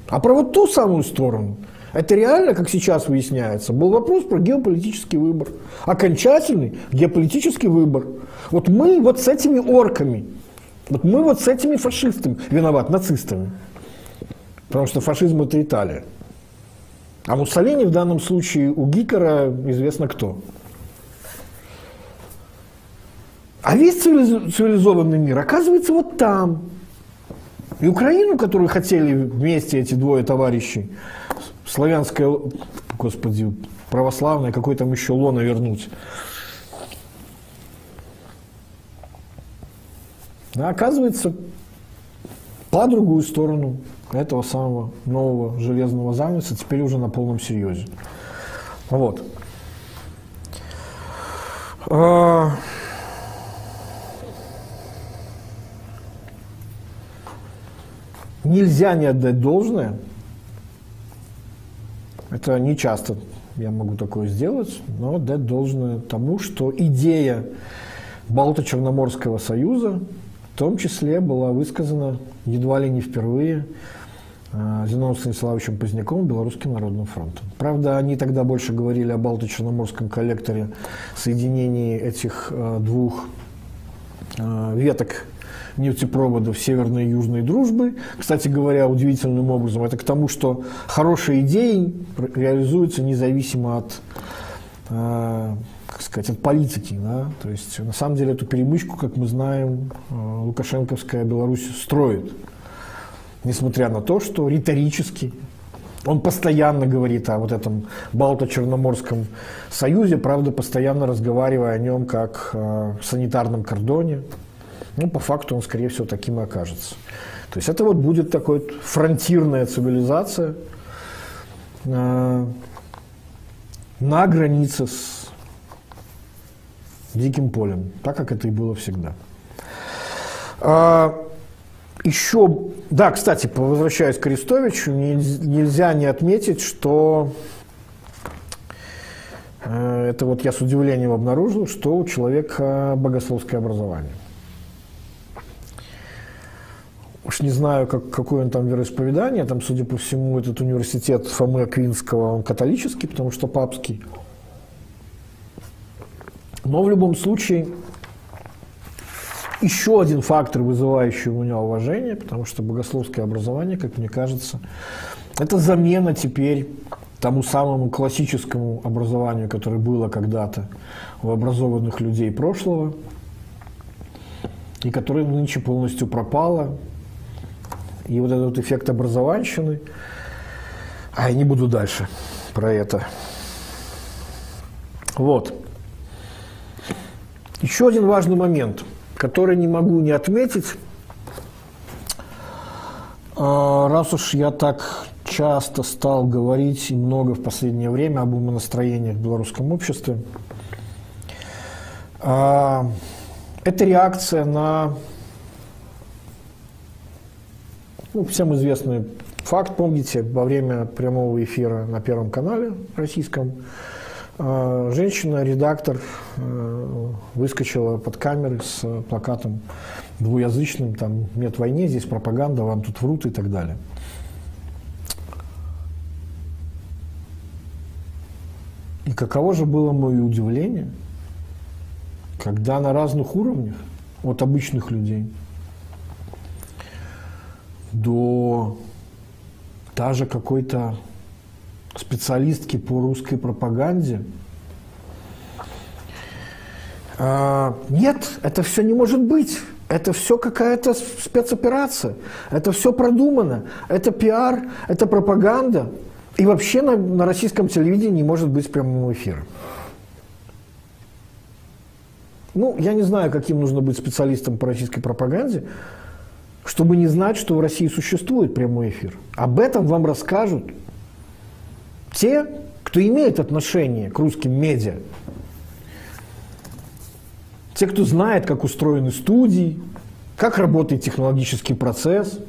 А про вот ту самую сторону, это реально, как сейчас выясняется, был вопрос про геополитический выбор. Окончательный геополитический выбор. Вот мы вот с этими орками, вот мы вот с этими фашистами виноват, нацистами. Потому что фашизм это Италия. А Муссолини в данном случае у Гикера известно кто. А весь цивилизованный мир оказывается вот там. И Украину, которую хотели вместе эти двое товарищей, славянское, господи, православное, какое там еще лоно вернуть. А оказывается, по другую сторону этого самого нового железного занавеса теперь уже на полном серьезе. Вот. А, нельзя не отдать должное. Это не часто я могу такое сделать, но дать должное тому, что идея Балто-Черноморского союза в том числе была высказана едва ли не впервые э, Зиновом Станиславовичем Поздняковым Белорусским народным фронтом. Правда, они тогда больше говорили о Балто-Черноморском коллекторе, соединении этих э, двух э, веток нефтепроводов северной и южной дружбы. Кстати говоря, удивительным образом, это к тому, что хорошие идеи реализуются независимо от как сказать, от политики. Да? То есть, на самом деле, эту перемычку, как мы знаем, э, Лукашенковская Беларусь строит. Несмотря на то, что риторически он постоянно говорит о вот этом Балто-Черноморском союзе, правда, постоянно разговаривая о нем как о санитарном кордоне. Ну, по факту он, скорее всего, таким и окажется. То есть это вот будет такой фронтирная цивилизация э, на границе с диким полем, так как это и было всегда. А, еще, да, кстати, возвращаясь к Арестовичу, нельзя не отметить, что э, это вот я с удивлением обнаружил, что у человека богословское образование. Уж не знаю, как, какое он там вероисповедание, там, судя по всему, этот университет Фомы Аквинского, он католический, потому что папский. Но в любом случае, еще один фактор, вызывающий у меня уважение, потому что богословское образование, как мне кажется, это замена теперь тому самому классическому образованию, которое было когда-то у образованных людей прошлого, и которое нынче полностью пропало. И вот этот эффект образованщины, а я не буду дальше про это. Вот. Еще один важный момент, который не могу не отметить, а, раз уж я так часто стал говорить и много в последнее время об умонастроениях в белорусском обществе, а, это реакция на ну, всем известный факт, помните, во время прямого эфира на Первом канале российском а, женщина, редактор, э, выскочила под камеры с плакатом двуязычным, там нет войны, здесь пропаганда, вам тут врут и так далее. И каково же было мое удивление, когда на разных уровнях, от обычных людей до даже какой-то специалистки по русской пропаганде. А, нет, это все не может быть. Это все какая-то спецоперация. Это все продумано. Это пиар, это пропаганда. И вообще на, на российском телевидении не может быть прямого эфира. Ну, я не знаю, каким нужно быть специалистом по российской пропаганде, чтобы не знать, что в России существует прямой эфир. Об этом вам расскажут те, кто имеет отношение к русским медиа, те, кто знает, как устроены студии, как работает технологический процесс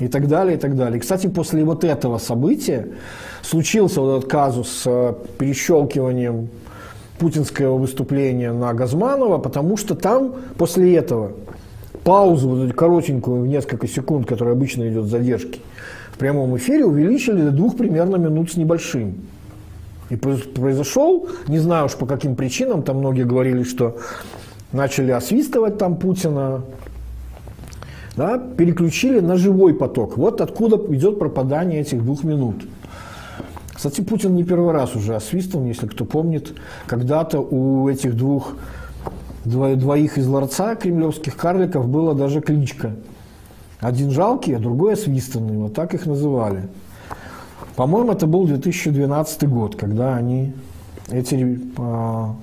и так далее, и так далее. Кстати, после вот этого события случился вот этот казус с э, перещелкиванием путинского выступления на Газманова, потому что там после этого паузу, вот эту коротенькую в несколько секунд, которая обычно идет задержки, прямом эфире увеличили до двух примерно минут с небольшим. И произошел, не знаю уж по каким причинам, там многие говорили, что начали освистывать там Путина, да, переключили на живой поток. Вот откуда идет пропадание этих двух минут. Кстати, Путин не первый раз уже освистан, если кто помнит. Когда-то у этих двух двоих из ларца кремлевских карликов была даже кличка – один жалкий, а другой освистанный. Вот так их называли. По-моему, это был 2012 год, когда они эти а,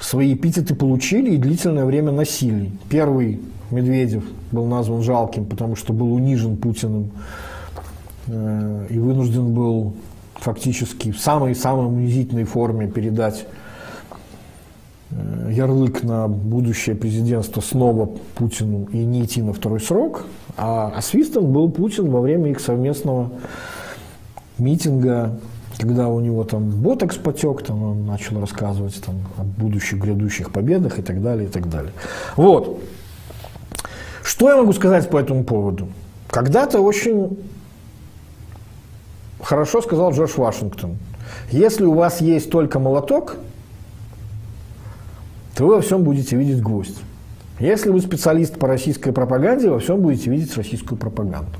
свои эпитеты получили и длительное время носили. Первый Медведев был назван жалким, потому что был унижен Путиным э, и вынужден был фактически в самой-самой унизительной форме передать ярлык на будущее президентство снова Путину и не идти на второй срок, а освистан был Путин во время их совместного митинга когда у него там ботокс потек, там он начал рассказывать там, о будущих грядущих победах и так далее, и так далее. Вот. Что я могу сказать по этому поводу? Когда-то очень хорошо сказал Джордж Вашингтон. Если у вас есть только молоток, то вы во всем будете видеть гвоздь. Если вы специалист по российской пропаганде, во всем будете видеть российскую пропаганду.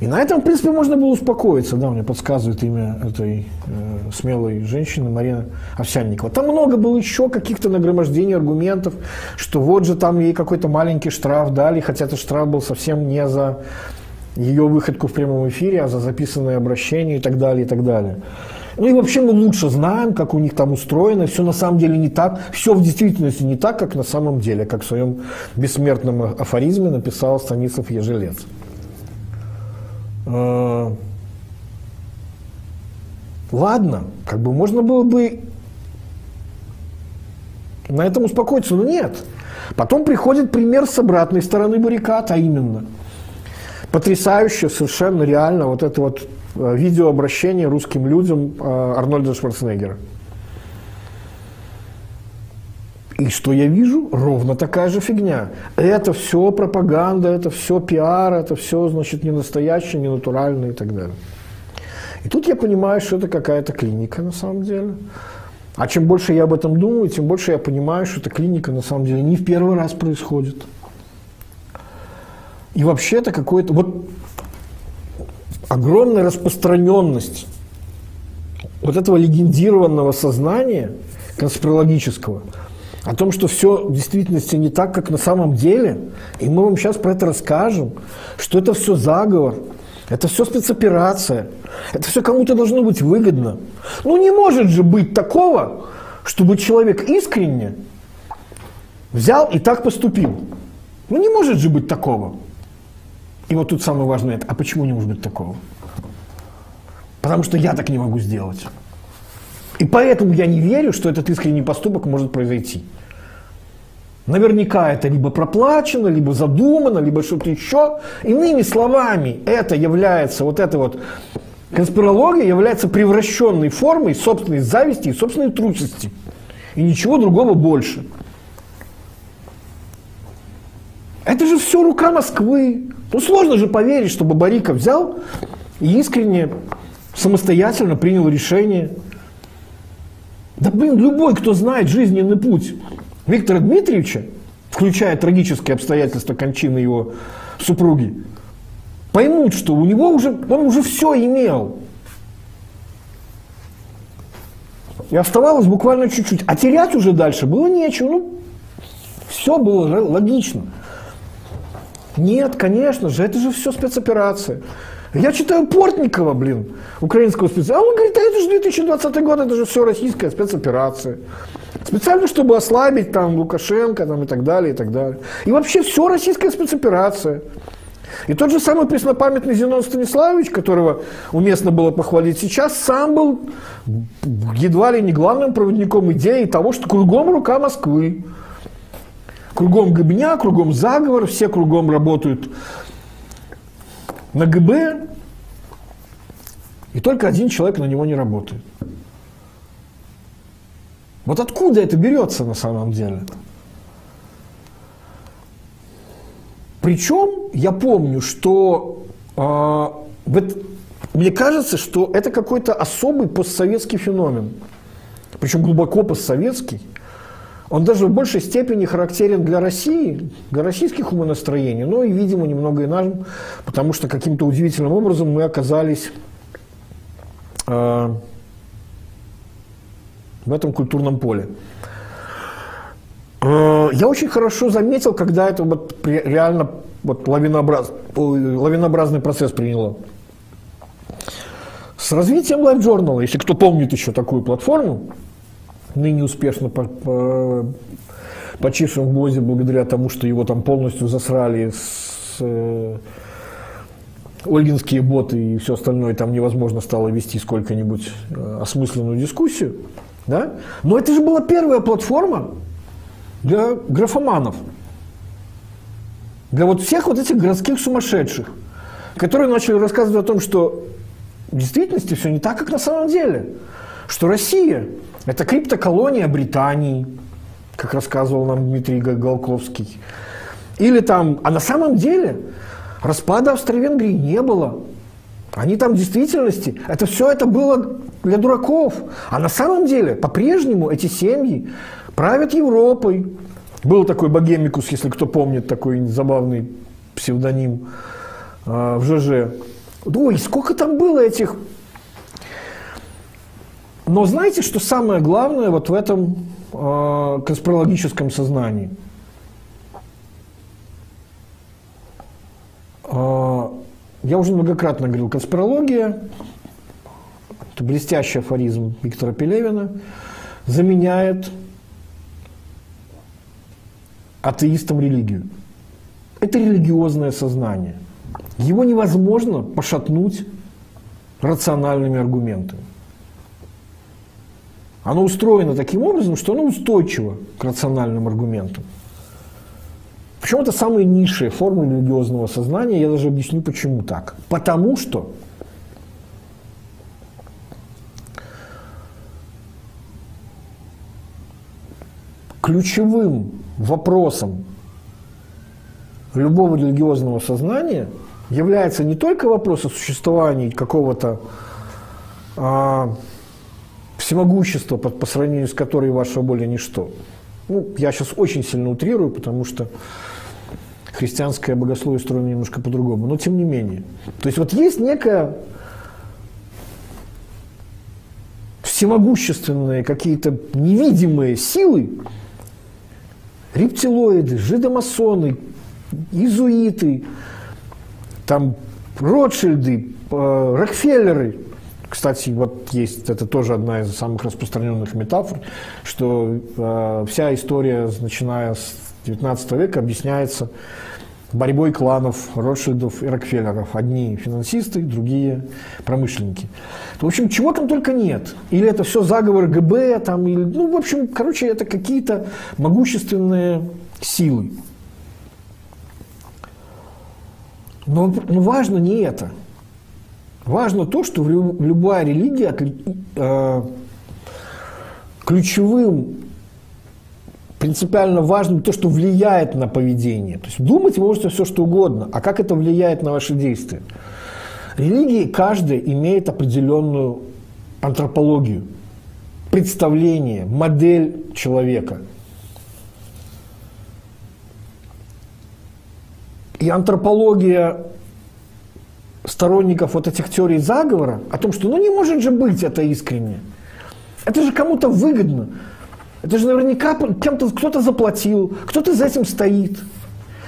И на этом, в принципе, можно было успокоиться. Да, мне подсказывает имя этой э, смелой женщины Марина Овсянникова. Там много было еще каких-то нагромождений аргументов, что вот же там ей какой-то маленький штраф дали, хотя этот штраф был совсем не за ее выходку в прямом эфире, а за записанное обращение и так далее, и так далее. Ну и вообще мы лучше знаем, как у них там устроено. Все на самом деле не так. Все в действительности не так, как на самом деле, как в своем бессмертном афоризме написал Станислав Ежелец. Э, ладно, как бы можно было бы на этом успокоиться, но нет. Потом приходит пример с обратной стороны баррикад, а именно потрясающе, совершенно реально вот это вот видеообращение русским людям э, Арнольда Шварценеггера. И что я вижу? Ровно такая же фигня. Это все пропаганда, это все пиар, это все, значит, не настоящее, не натуральное и так далее. И тут я понимаю, что это какая-то клиника на самом деле. А чем больше я об этом думаю, тем больше я понимаю, что эта клиника на самом деле не в первый раз происходит. И вообще это какое-то... Вот огромная распространенность вот этого легендированного сознания конспирологического – о том, что все в действительности не так, как на самом деле, и мы вам сейчас про это расскажем, что это все заговор, это все спецоперация, это все кому-то должно быть выгодно. Ну не может же быть такого, чтобы человек искренне взял и так поступил. Ну не может же быть такого. И вот тут самое важное а почему не может быть такого? Потому что я так не могу сделать. И поэтому я не верю, что этот искренний поступок может произойти. Наверняка это либо проплачено, либо задумано, либо что-то еще. Иными словами, это является, вот эта вот конспирология является превращенной формой собственной зависти и собственной трусости. И ничего другого больше. Это же все рука Москвы. Ну сложно же поверить, чтобы Барика взял и искренне, самостоятельно принял решение – да блин, любой, кто знает жизненный путь Виктора Дмитриевича, включая трагические обстоятельства кончины его супруги, поймут, что у него уже, он уже все имел. И оставалось буквально чуть-чуть. А терять уже дальше было нечего. Ну, все было логично. Нет, конечно же, это же все спецоперация. Я читаю Портникова, блин, украинского специалиста. А он говорит, а это же 2020 год, это же все российская спецоперация. Специально, чтобы ослабить там Лукашенко там, и так далее, и так далее. И вообще все российская спецоперация. И тот же самый преснопамятный Зенон Станиславович, которого уместно было похвалить сейчас, сам был едва ли не главным проводником идеи того, что кругом рука Москвы. Кругом гобня, кругом заговор, все кругом работают на ГБ, и только один человек на него не работает. Вот откуда это берется на самом деле? Причем я помню, что э, вот, мне кажется, что это какой-то особый постсоветский феномен. Причем глубоко постсоветский. Он даже в большей степени характерен для России, для российских умонастроений, но и, видимо, немного и нам, потому что каким-то удивительным образом мы оказались э, в этом культурном поле. Э, я очень хорошо заметил, когда это вот реально вот лавинообраз, лавинообразный процесс приняло. С развитием Live Journal, если кто помнит еще такую платформу, ныне успешно по, по, почившим в ГОЗе благодаря тому, что его там полностью засрали с э, ольгинские боты и все остальное, там невозможно стало вести сколько-нибудь э, осмысленную дискуссию. Да? Но это же была первая платформа для графоманов. Для вот всех вот этих городских сумасшедших, которые начали рассказывать о том, что в действительности все не так, как на самом деле. Что Россия – это криптоколония Британии, как рассказывал нам Дмитрий Голковский. Или там, а на самом деле распада Австро-Венгрии не было. Они там в действительности, это все это было для дураков. А на самом деле, по-прежнему эти семьи правят Европой. Был такой богемикус, если кто помнит, такой забавный псевдоним э, в ЖЖ. Ой, сколько там было этих... Но знаете, что самое главное вот в этом э, конспирологическом сознании? Э, я уже многократно говорил, конспирология, это блестящий афоризм Виктора Пелевина, заменяет атеистам религию. Это религиозное сознание. Его невозможно пошатнуть рациональными аргументами. Оно устроено таким образом, что оно устойчиво к рациональным аргументам. Причем это самые низшие формы религиозного сознания. Я даже объясню, почему так. Потому что ключевым вопросом любого религиозного сознания является не только вопрос о существовании какого-то всемогущества, по, по сравнению с которой ваше более ничто. Ну, я сейчас очень сильно утрирую, потому что христианское богословие устроено немножко по-другому, но тем не менее. То есть вот есть некая всемогущественные какие-то невидимые силы, рептилоиды, жидомасоны, изуиты, там Ротшильды, э, Рокфеллеры. Кстати, вот есть, это тоже одна из самых распространенных метафор, что э, вся история, начиная с 19 века, объясняется борьбой кланов Ротшильдов и Рокфеллеров. Одни финансисты, другие промышленники. В общем, чего там только нет. Или это все заговор ГБ, там, или, ну, в общем, короче, это какие-то могущественные силы. Но, но важно не это. Важно то, что любая религия э, ключевым, принципиально важным то, что влияет на поведение. То есть думать вы можете все, что угодно, а как это влияет на ваши действия. Религии каждая имеет определенную антропологию, представление, модель человека – И антропология сторонников вот этих теорий заговора о том, что ну не может же быть это искренне. Это же кому-то выгодно. Это же наверняка кем-то кто-то заплатил, кто-то за этим стоит.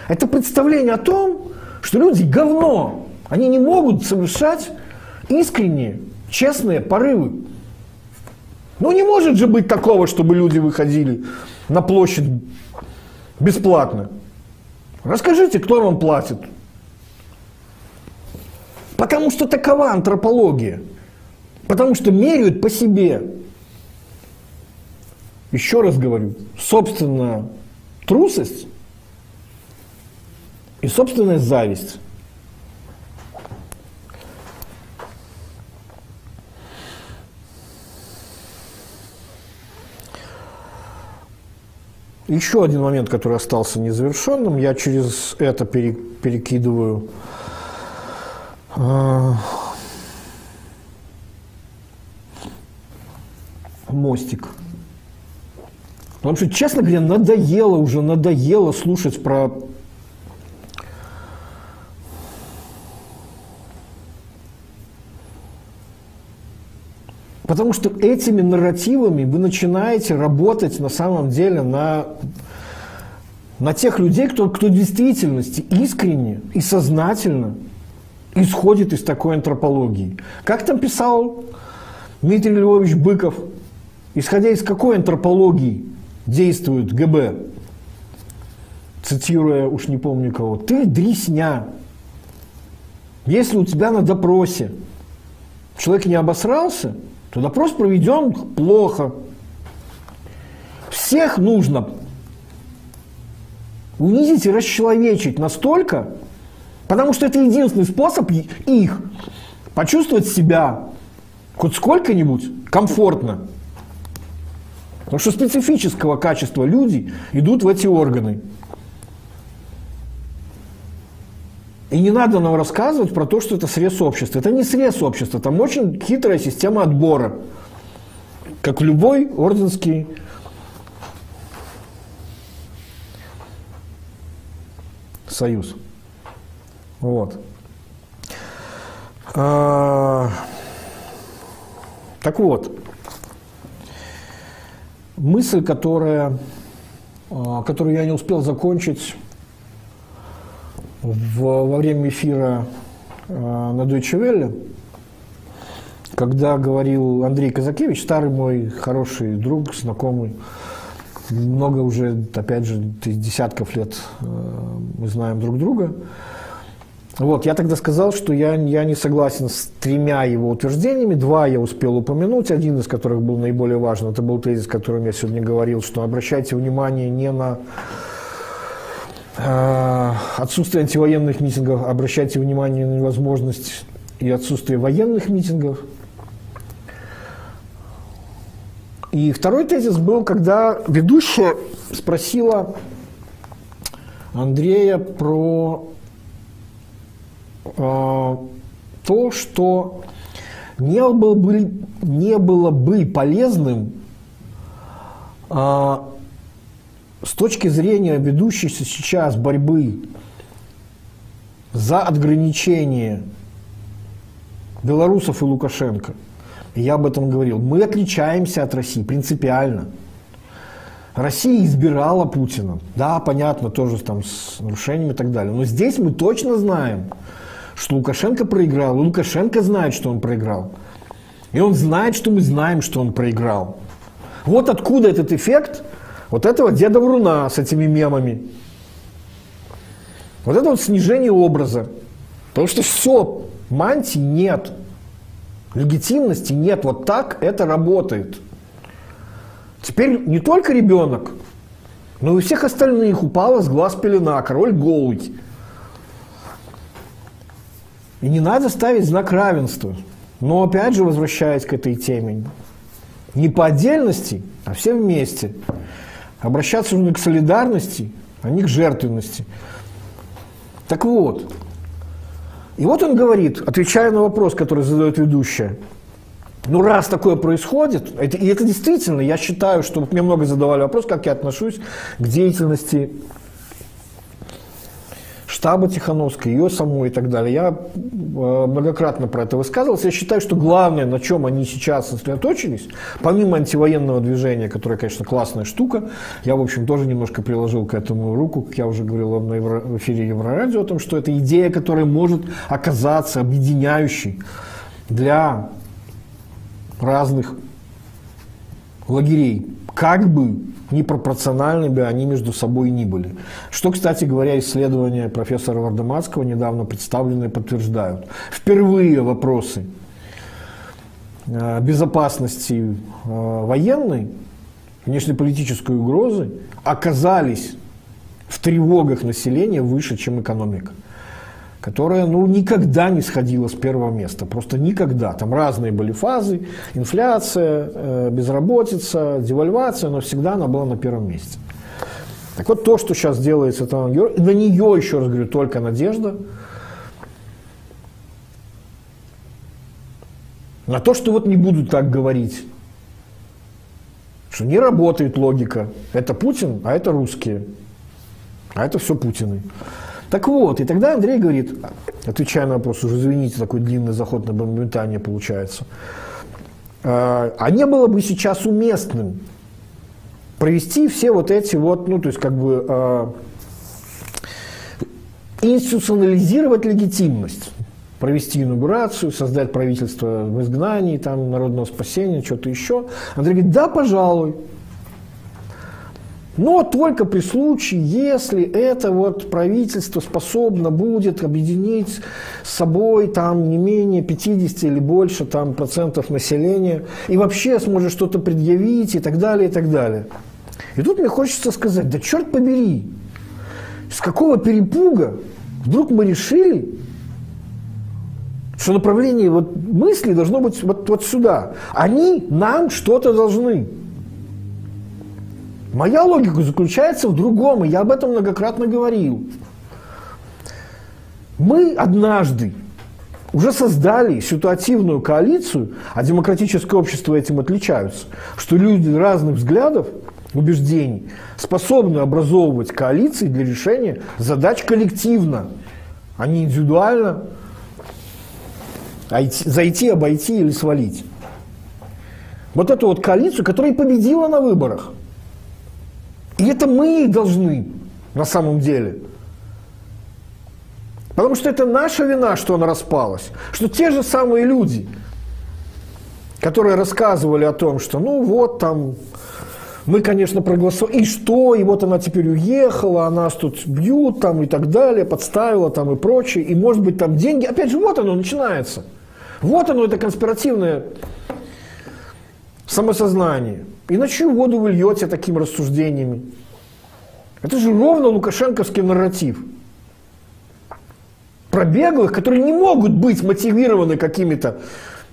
Это представление о том, что люди говно. Они не могут совершать искренние, честные порывы. Ну не может же быть такого, чтобы люди выходили на площадь бесплатно. Расскажите, кто вам платит. Потому что такова антропология. Потому что меряют по себе. Еще раз говорю, собственная трусость и собственная зависть. Еще один момент, который остался незавершенным, я через это перекидываю мостик. Потому что, честно говоря, надоело уже, надоело слушать про Потому что этими нарративами вы начинаете работать на самом деле на, на тех людей, кто, кто в действительности искренне и сознательно исходит из такой антропологии. Как там писал Дмитрий Львович Быков, исходя из какой антропологии действует ГБ, цитируя уж не помню кого, ты дресня. Если у тебя на допросе человек не обосрался – то допрос проведен плохо. Всех нужно унизить и расчеловечить настолько, потому что это единственный способ их почувствовать себя хоть сколько-нибудь комфортно. Потому что специфического качества люди идут в эти органы. И не надо нам рассказывать про то, что это срез общества. Это не срез общества, там очень хитрая система отбора. Как любой орденский союз. Вот. А, так вот, мысль, которая, а, которую я не успел закончить в, во время эфира а, на Deutsche Welle, когда говорил Андрей Казакевич, старый мой хороший друг, знакомый, много уже, опять же, десятков лет а, мы знаем друг друга, вот, я тогда сказал, что я, я не согласен с тремя его утверждениями. Два я успел упомянуть, один из которых был наиболее важен. Это был тезис, о котором я сегодня говорил, что обращайте внимание не на э, отсутствие антивоенных митингов, обращайте внимание на невозможность и отсутствие военных митингов. И второй тезис был, когда ведущая спросила Андрея про то, что не было бы, не было бы полезным э, с точки зрения ведущейся сейчас борьбы за ограничение белорусов и Лукашенко, я об этом говорил, мы отличаемся от России принципиально. Россия избирала Путина. Да, понятно, тоже там с нарушениями и так далее. Но здесь мы точно знаем, что Лукашенко проиграл, и Лукашенко знает, что он проиграл. И он знает, что мы знаем, что он проиграл. Вот откуда этот эффект вот этого деда Вруна с этими мемами. Вот это вот снижение образа. Потому что все, мантии нет. Легитимности нет. Вот так это работает. Теперь не только ребенок, но и у всех остальных упала с глаз пелена, король голый. И не надо ставить знак равенства. Но опять же, возвращаясь к этой теме, не по отдельности, а все вместе. Обращаться нужно к солидарности, а не к жертвенности. Так вот, и вот он говорит, отвечая на вопрос, который задает ведущая, ну, раз такое происходит, это, и это действительно, я считаю, что мне много задавали вопрос, как я отношусь к деятельности штаба Тихановской, ее самой и так далее. Я э, многократно про это высказывался. Я считаю, что главное, на чем они сейчас сосредоточились, помимо антивоенного движения, которое, конечно, классная штука, я, в общем, тоже немножко приложил к этому руку, как я уже говорил вам на Евро, в эфире Еврорадио, о том, что это идея, которая может оказаться объединяющей для разных лагерей. Как бы непропорциональны бы они между собой ни были. Что, кстати говоря, исследования профессора Вардематского, недавно представленные, подтверждают. Впервые вопросы э, безопасности э, военной, внешнеполитической угрозы оказались в тревогах населения выше, чем экономика которая ну, никогда не сходила с первого места. Просто никогда. Там разные были фазы. Инфляция, э, безработица, девальвация, но всегда она была на первом месте. Так вот, то, что сейчас делается, это на нее, еще раз говорю, только надежда. На то, что вот не будут так говорить. Что не работает логика. Это Путин, а это русские. А это все Путины. Так вот, и тогда Андрей говорит, отвечая на вопрос, уже извините, такой длинный заход на моментание получается, а, а не было бы сейчас уместным провести все вот эти вот, ну, то есть как бы а, институционализировать легитимность, провести инаугурацию, создать правительство в изгнании, там, народного спасения, что-то еще. Андрей говорит, да, пожалуй, но только при случае, если это вот правительство способно будет объединить с собой там не менее 50 или больше там, процентов населения и вообще сможет что-то предъявить и так далее, и так далее. И тут мне хочется сказать, да черт побери, с какого перепуга вдруг мы решили, Что направление вот мысли должно быть вот, вот сюда. Они нам что-то должны. Моя логика заключается в другом, и я об этом многократно говорил. Мы однажды уже создали ситуативную коалицию, а демократическое общество этим отличаются, что люди разных взглядов, убеждений способны образовывать коалиции для решения задач коллективно, а не индивидуально зайти, обойти или свалить. Вот эту вот коалицию, которая победила на выборах. И это мы должны на самом деле – Потому что это наша вина, что она распалась. Что те же самые люди, которые рассказывали о том, что ну вот там мы, конечно, проголосовали, и что, и вот она теперь уехала, а нас тут бьют там и так далее, подставила там и прочее, и может быть там деньги, опять же, вот оно начинается. Вот оно, это конспиративное самосознание. И на чью воду вы льете такими рассуждениями? Это же ровно лукашенковский нарратив – про беглых, которые не могут быть мотивированы какими-то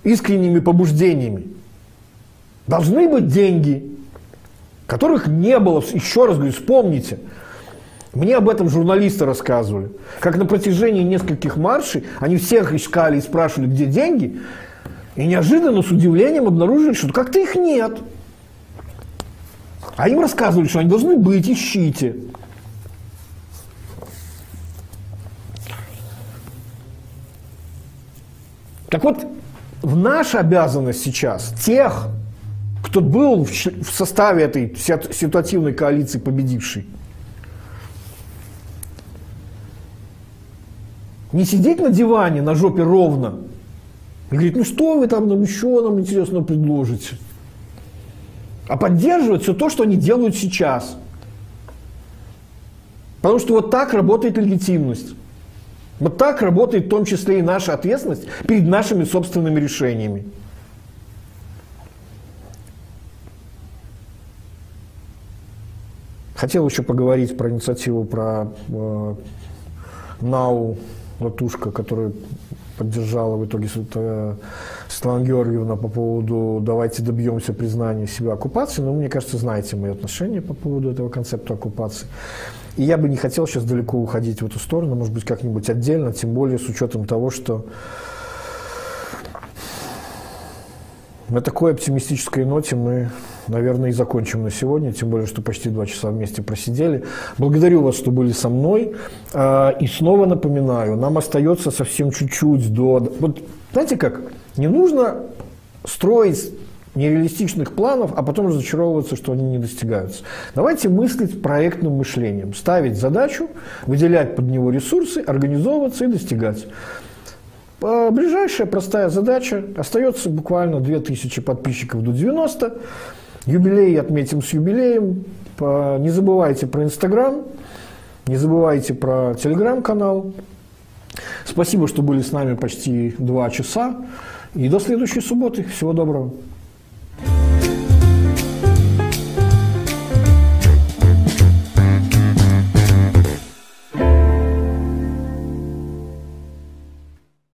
искренними побуждениями. Должны быть деньги, которых не было. Еще раз говорю, вспомните. Мне об этом журналисты рассказывали. Как на протяжении нескольких маршей они всех искали и спрашивали, где деньги. И неожиданно с удивлением обнаружили, что как-то их нет. А им рассказывали, что они должны быть, ищите. Так вот, в наша обязанность сейчас тех, кто был в составе этой ситуативной коалиции победившей, не сидеть на диване на жопе ровно и говорить, ну что вы там нам еще нам интересно предложите, а поддерживать все то, что они делают сейчас. Потому что вот так работает легитимность. Вот так работает в том числе и наша ответственность перед нашими собственными решениями. Хотел еще поговорить про инициативу про э, НАУ Латушка, которую поддержала в итоге э, Светлана Георгиевна по поводу «давайте добьемся признания себя оккупации». Но мне кажется, знаете мои отношения по поводу этого концепта оккупации. И я бы не хотел сейчас далеко уходить в эту сторону, может быть, как-нибудь отдельно, тем более с учетом того, что на такой оптимистической ноте мы, наверное, и закончим на сегодня, тем более, что почти два часа вместе просидели. Благодарю вас, что были со мной. А, и снова напоминаю, нам остается совсем чуть-чуть до... Вот знаете как, не нужно строить нереалистичных планов, а потом разочаровываться, что они не достигаются. Давайте мыслить проектным мышлением, ставить задачу, выделять под него ресурсы, организовываться и достигать. А ближайшая простая задача. Остается буквально 2000 подписчиков до 90. Юбилей отметим с юбилеем. Не забывайте про Инстаграм. Не забывайте про Телеграм-канал. Спасибо, что были с нами почти два часа. И до следующей субботы. Всего доброго.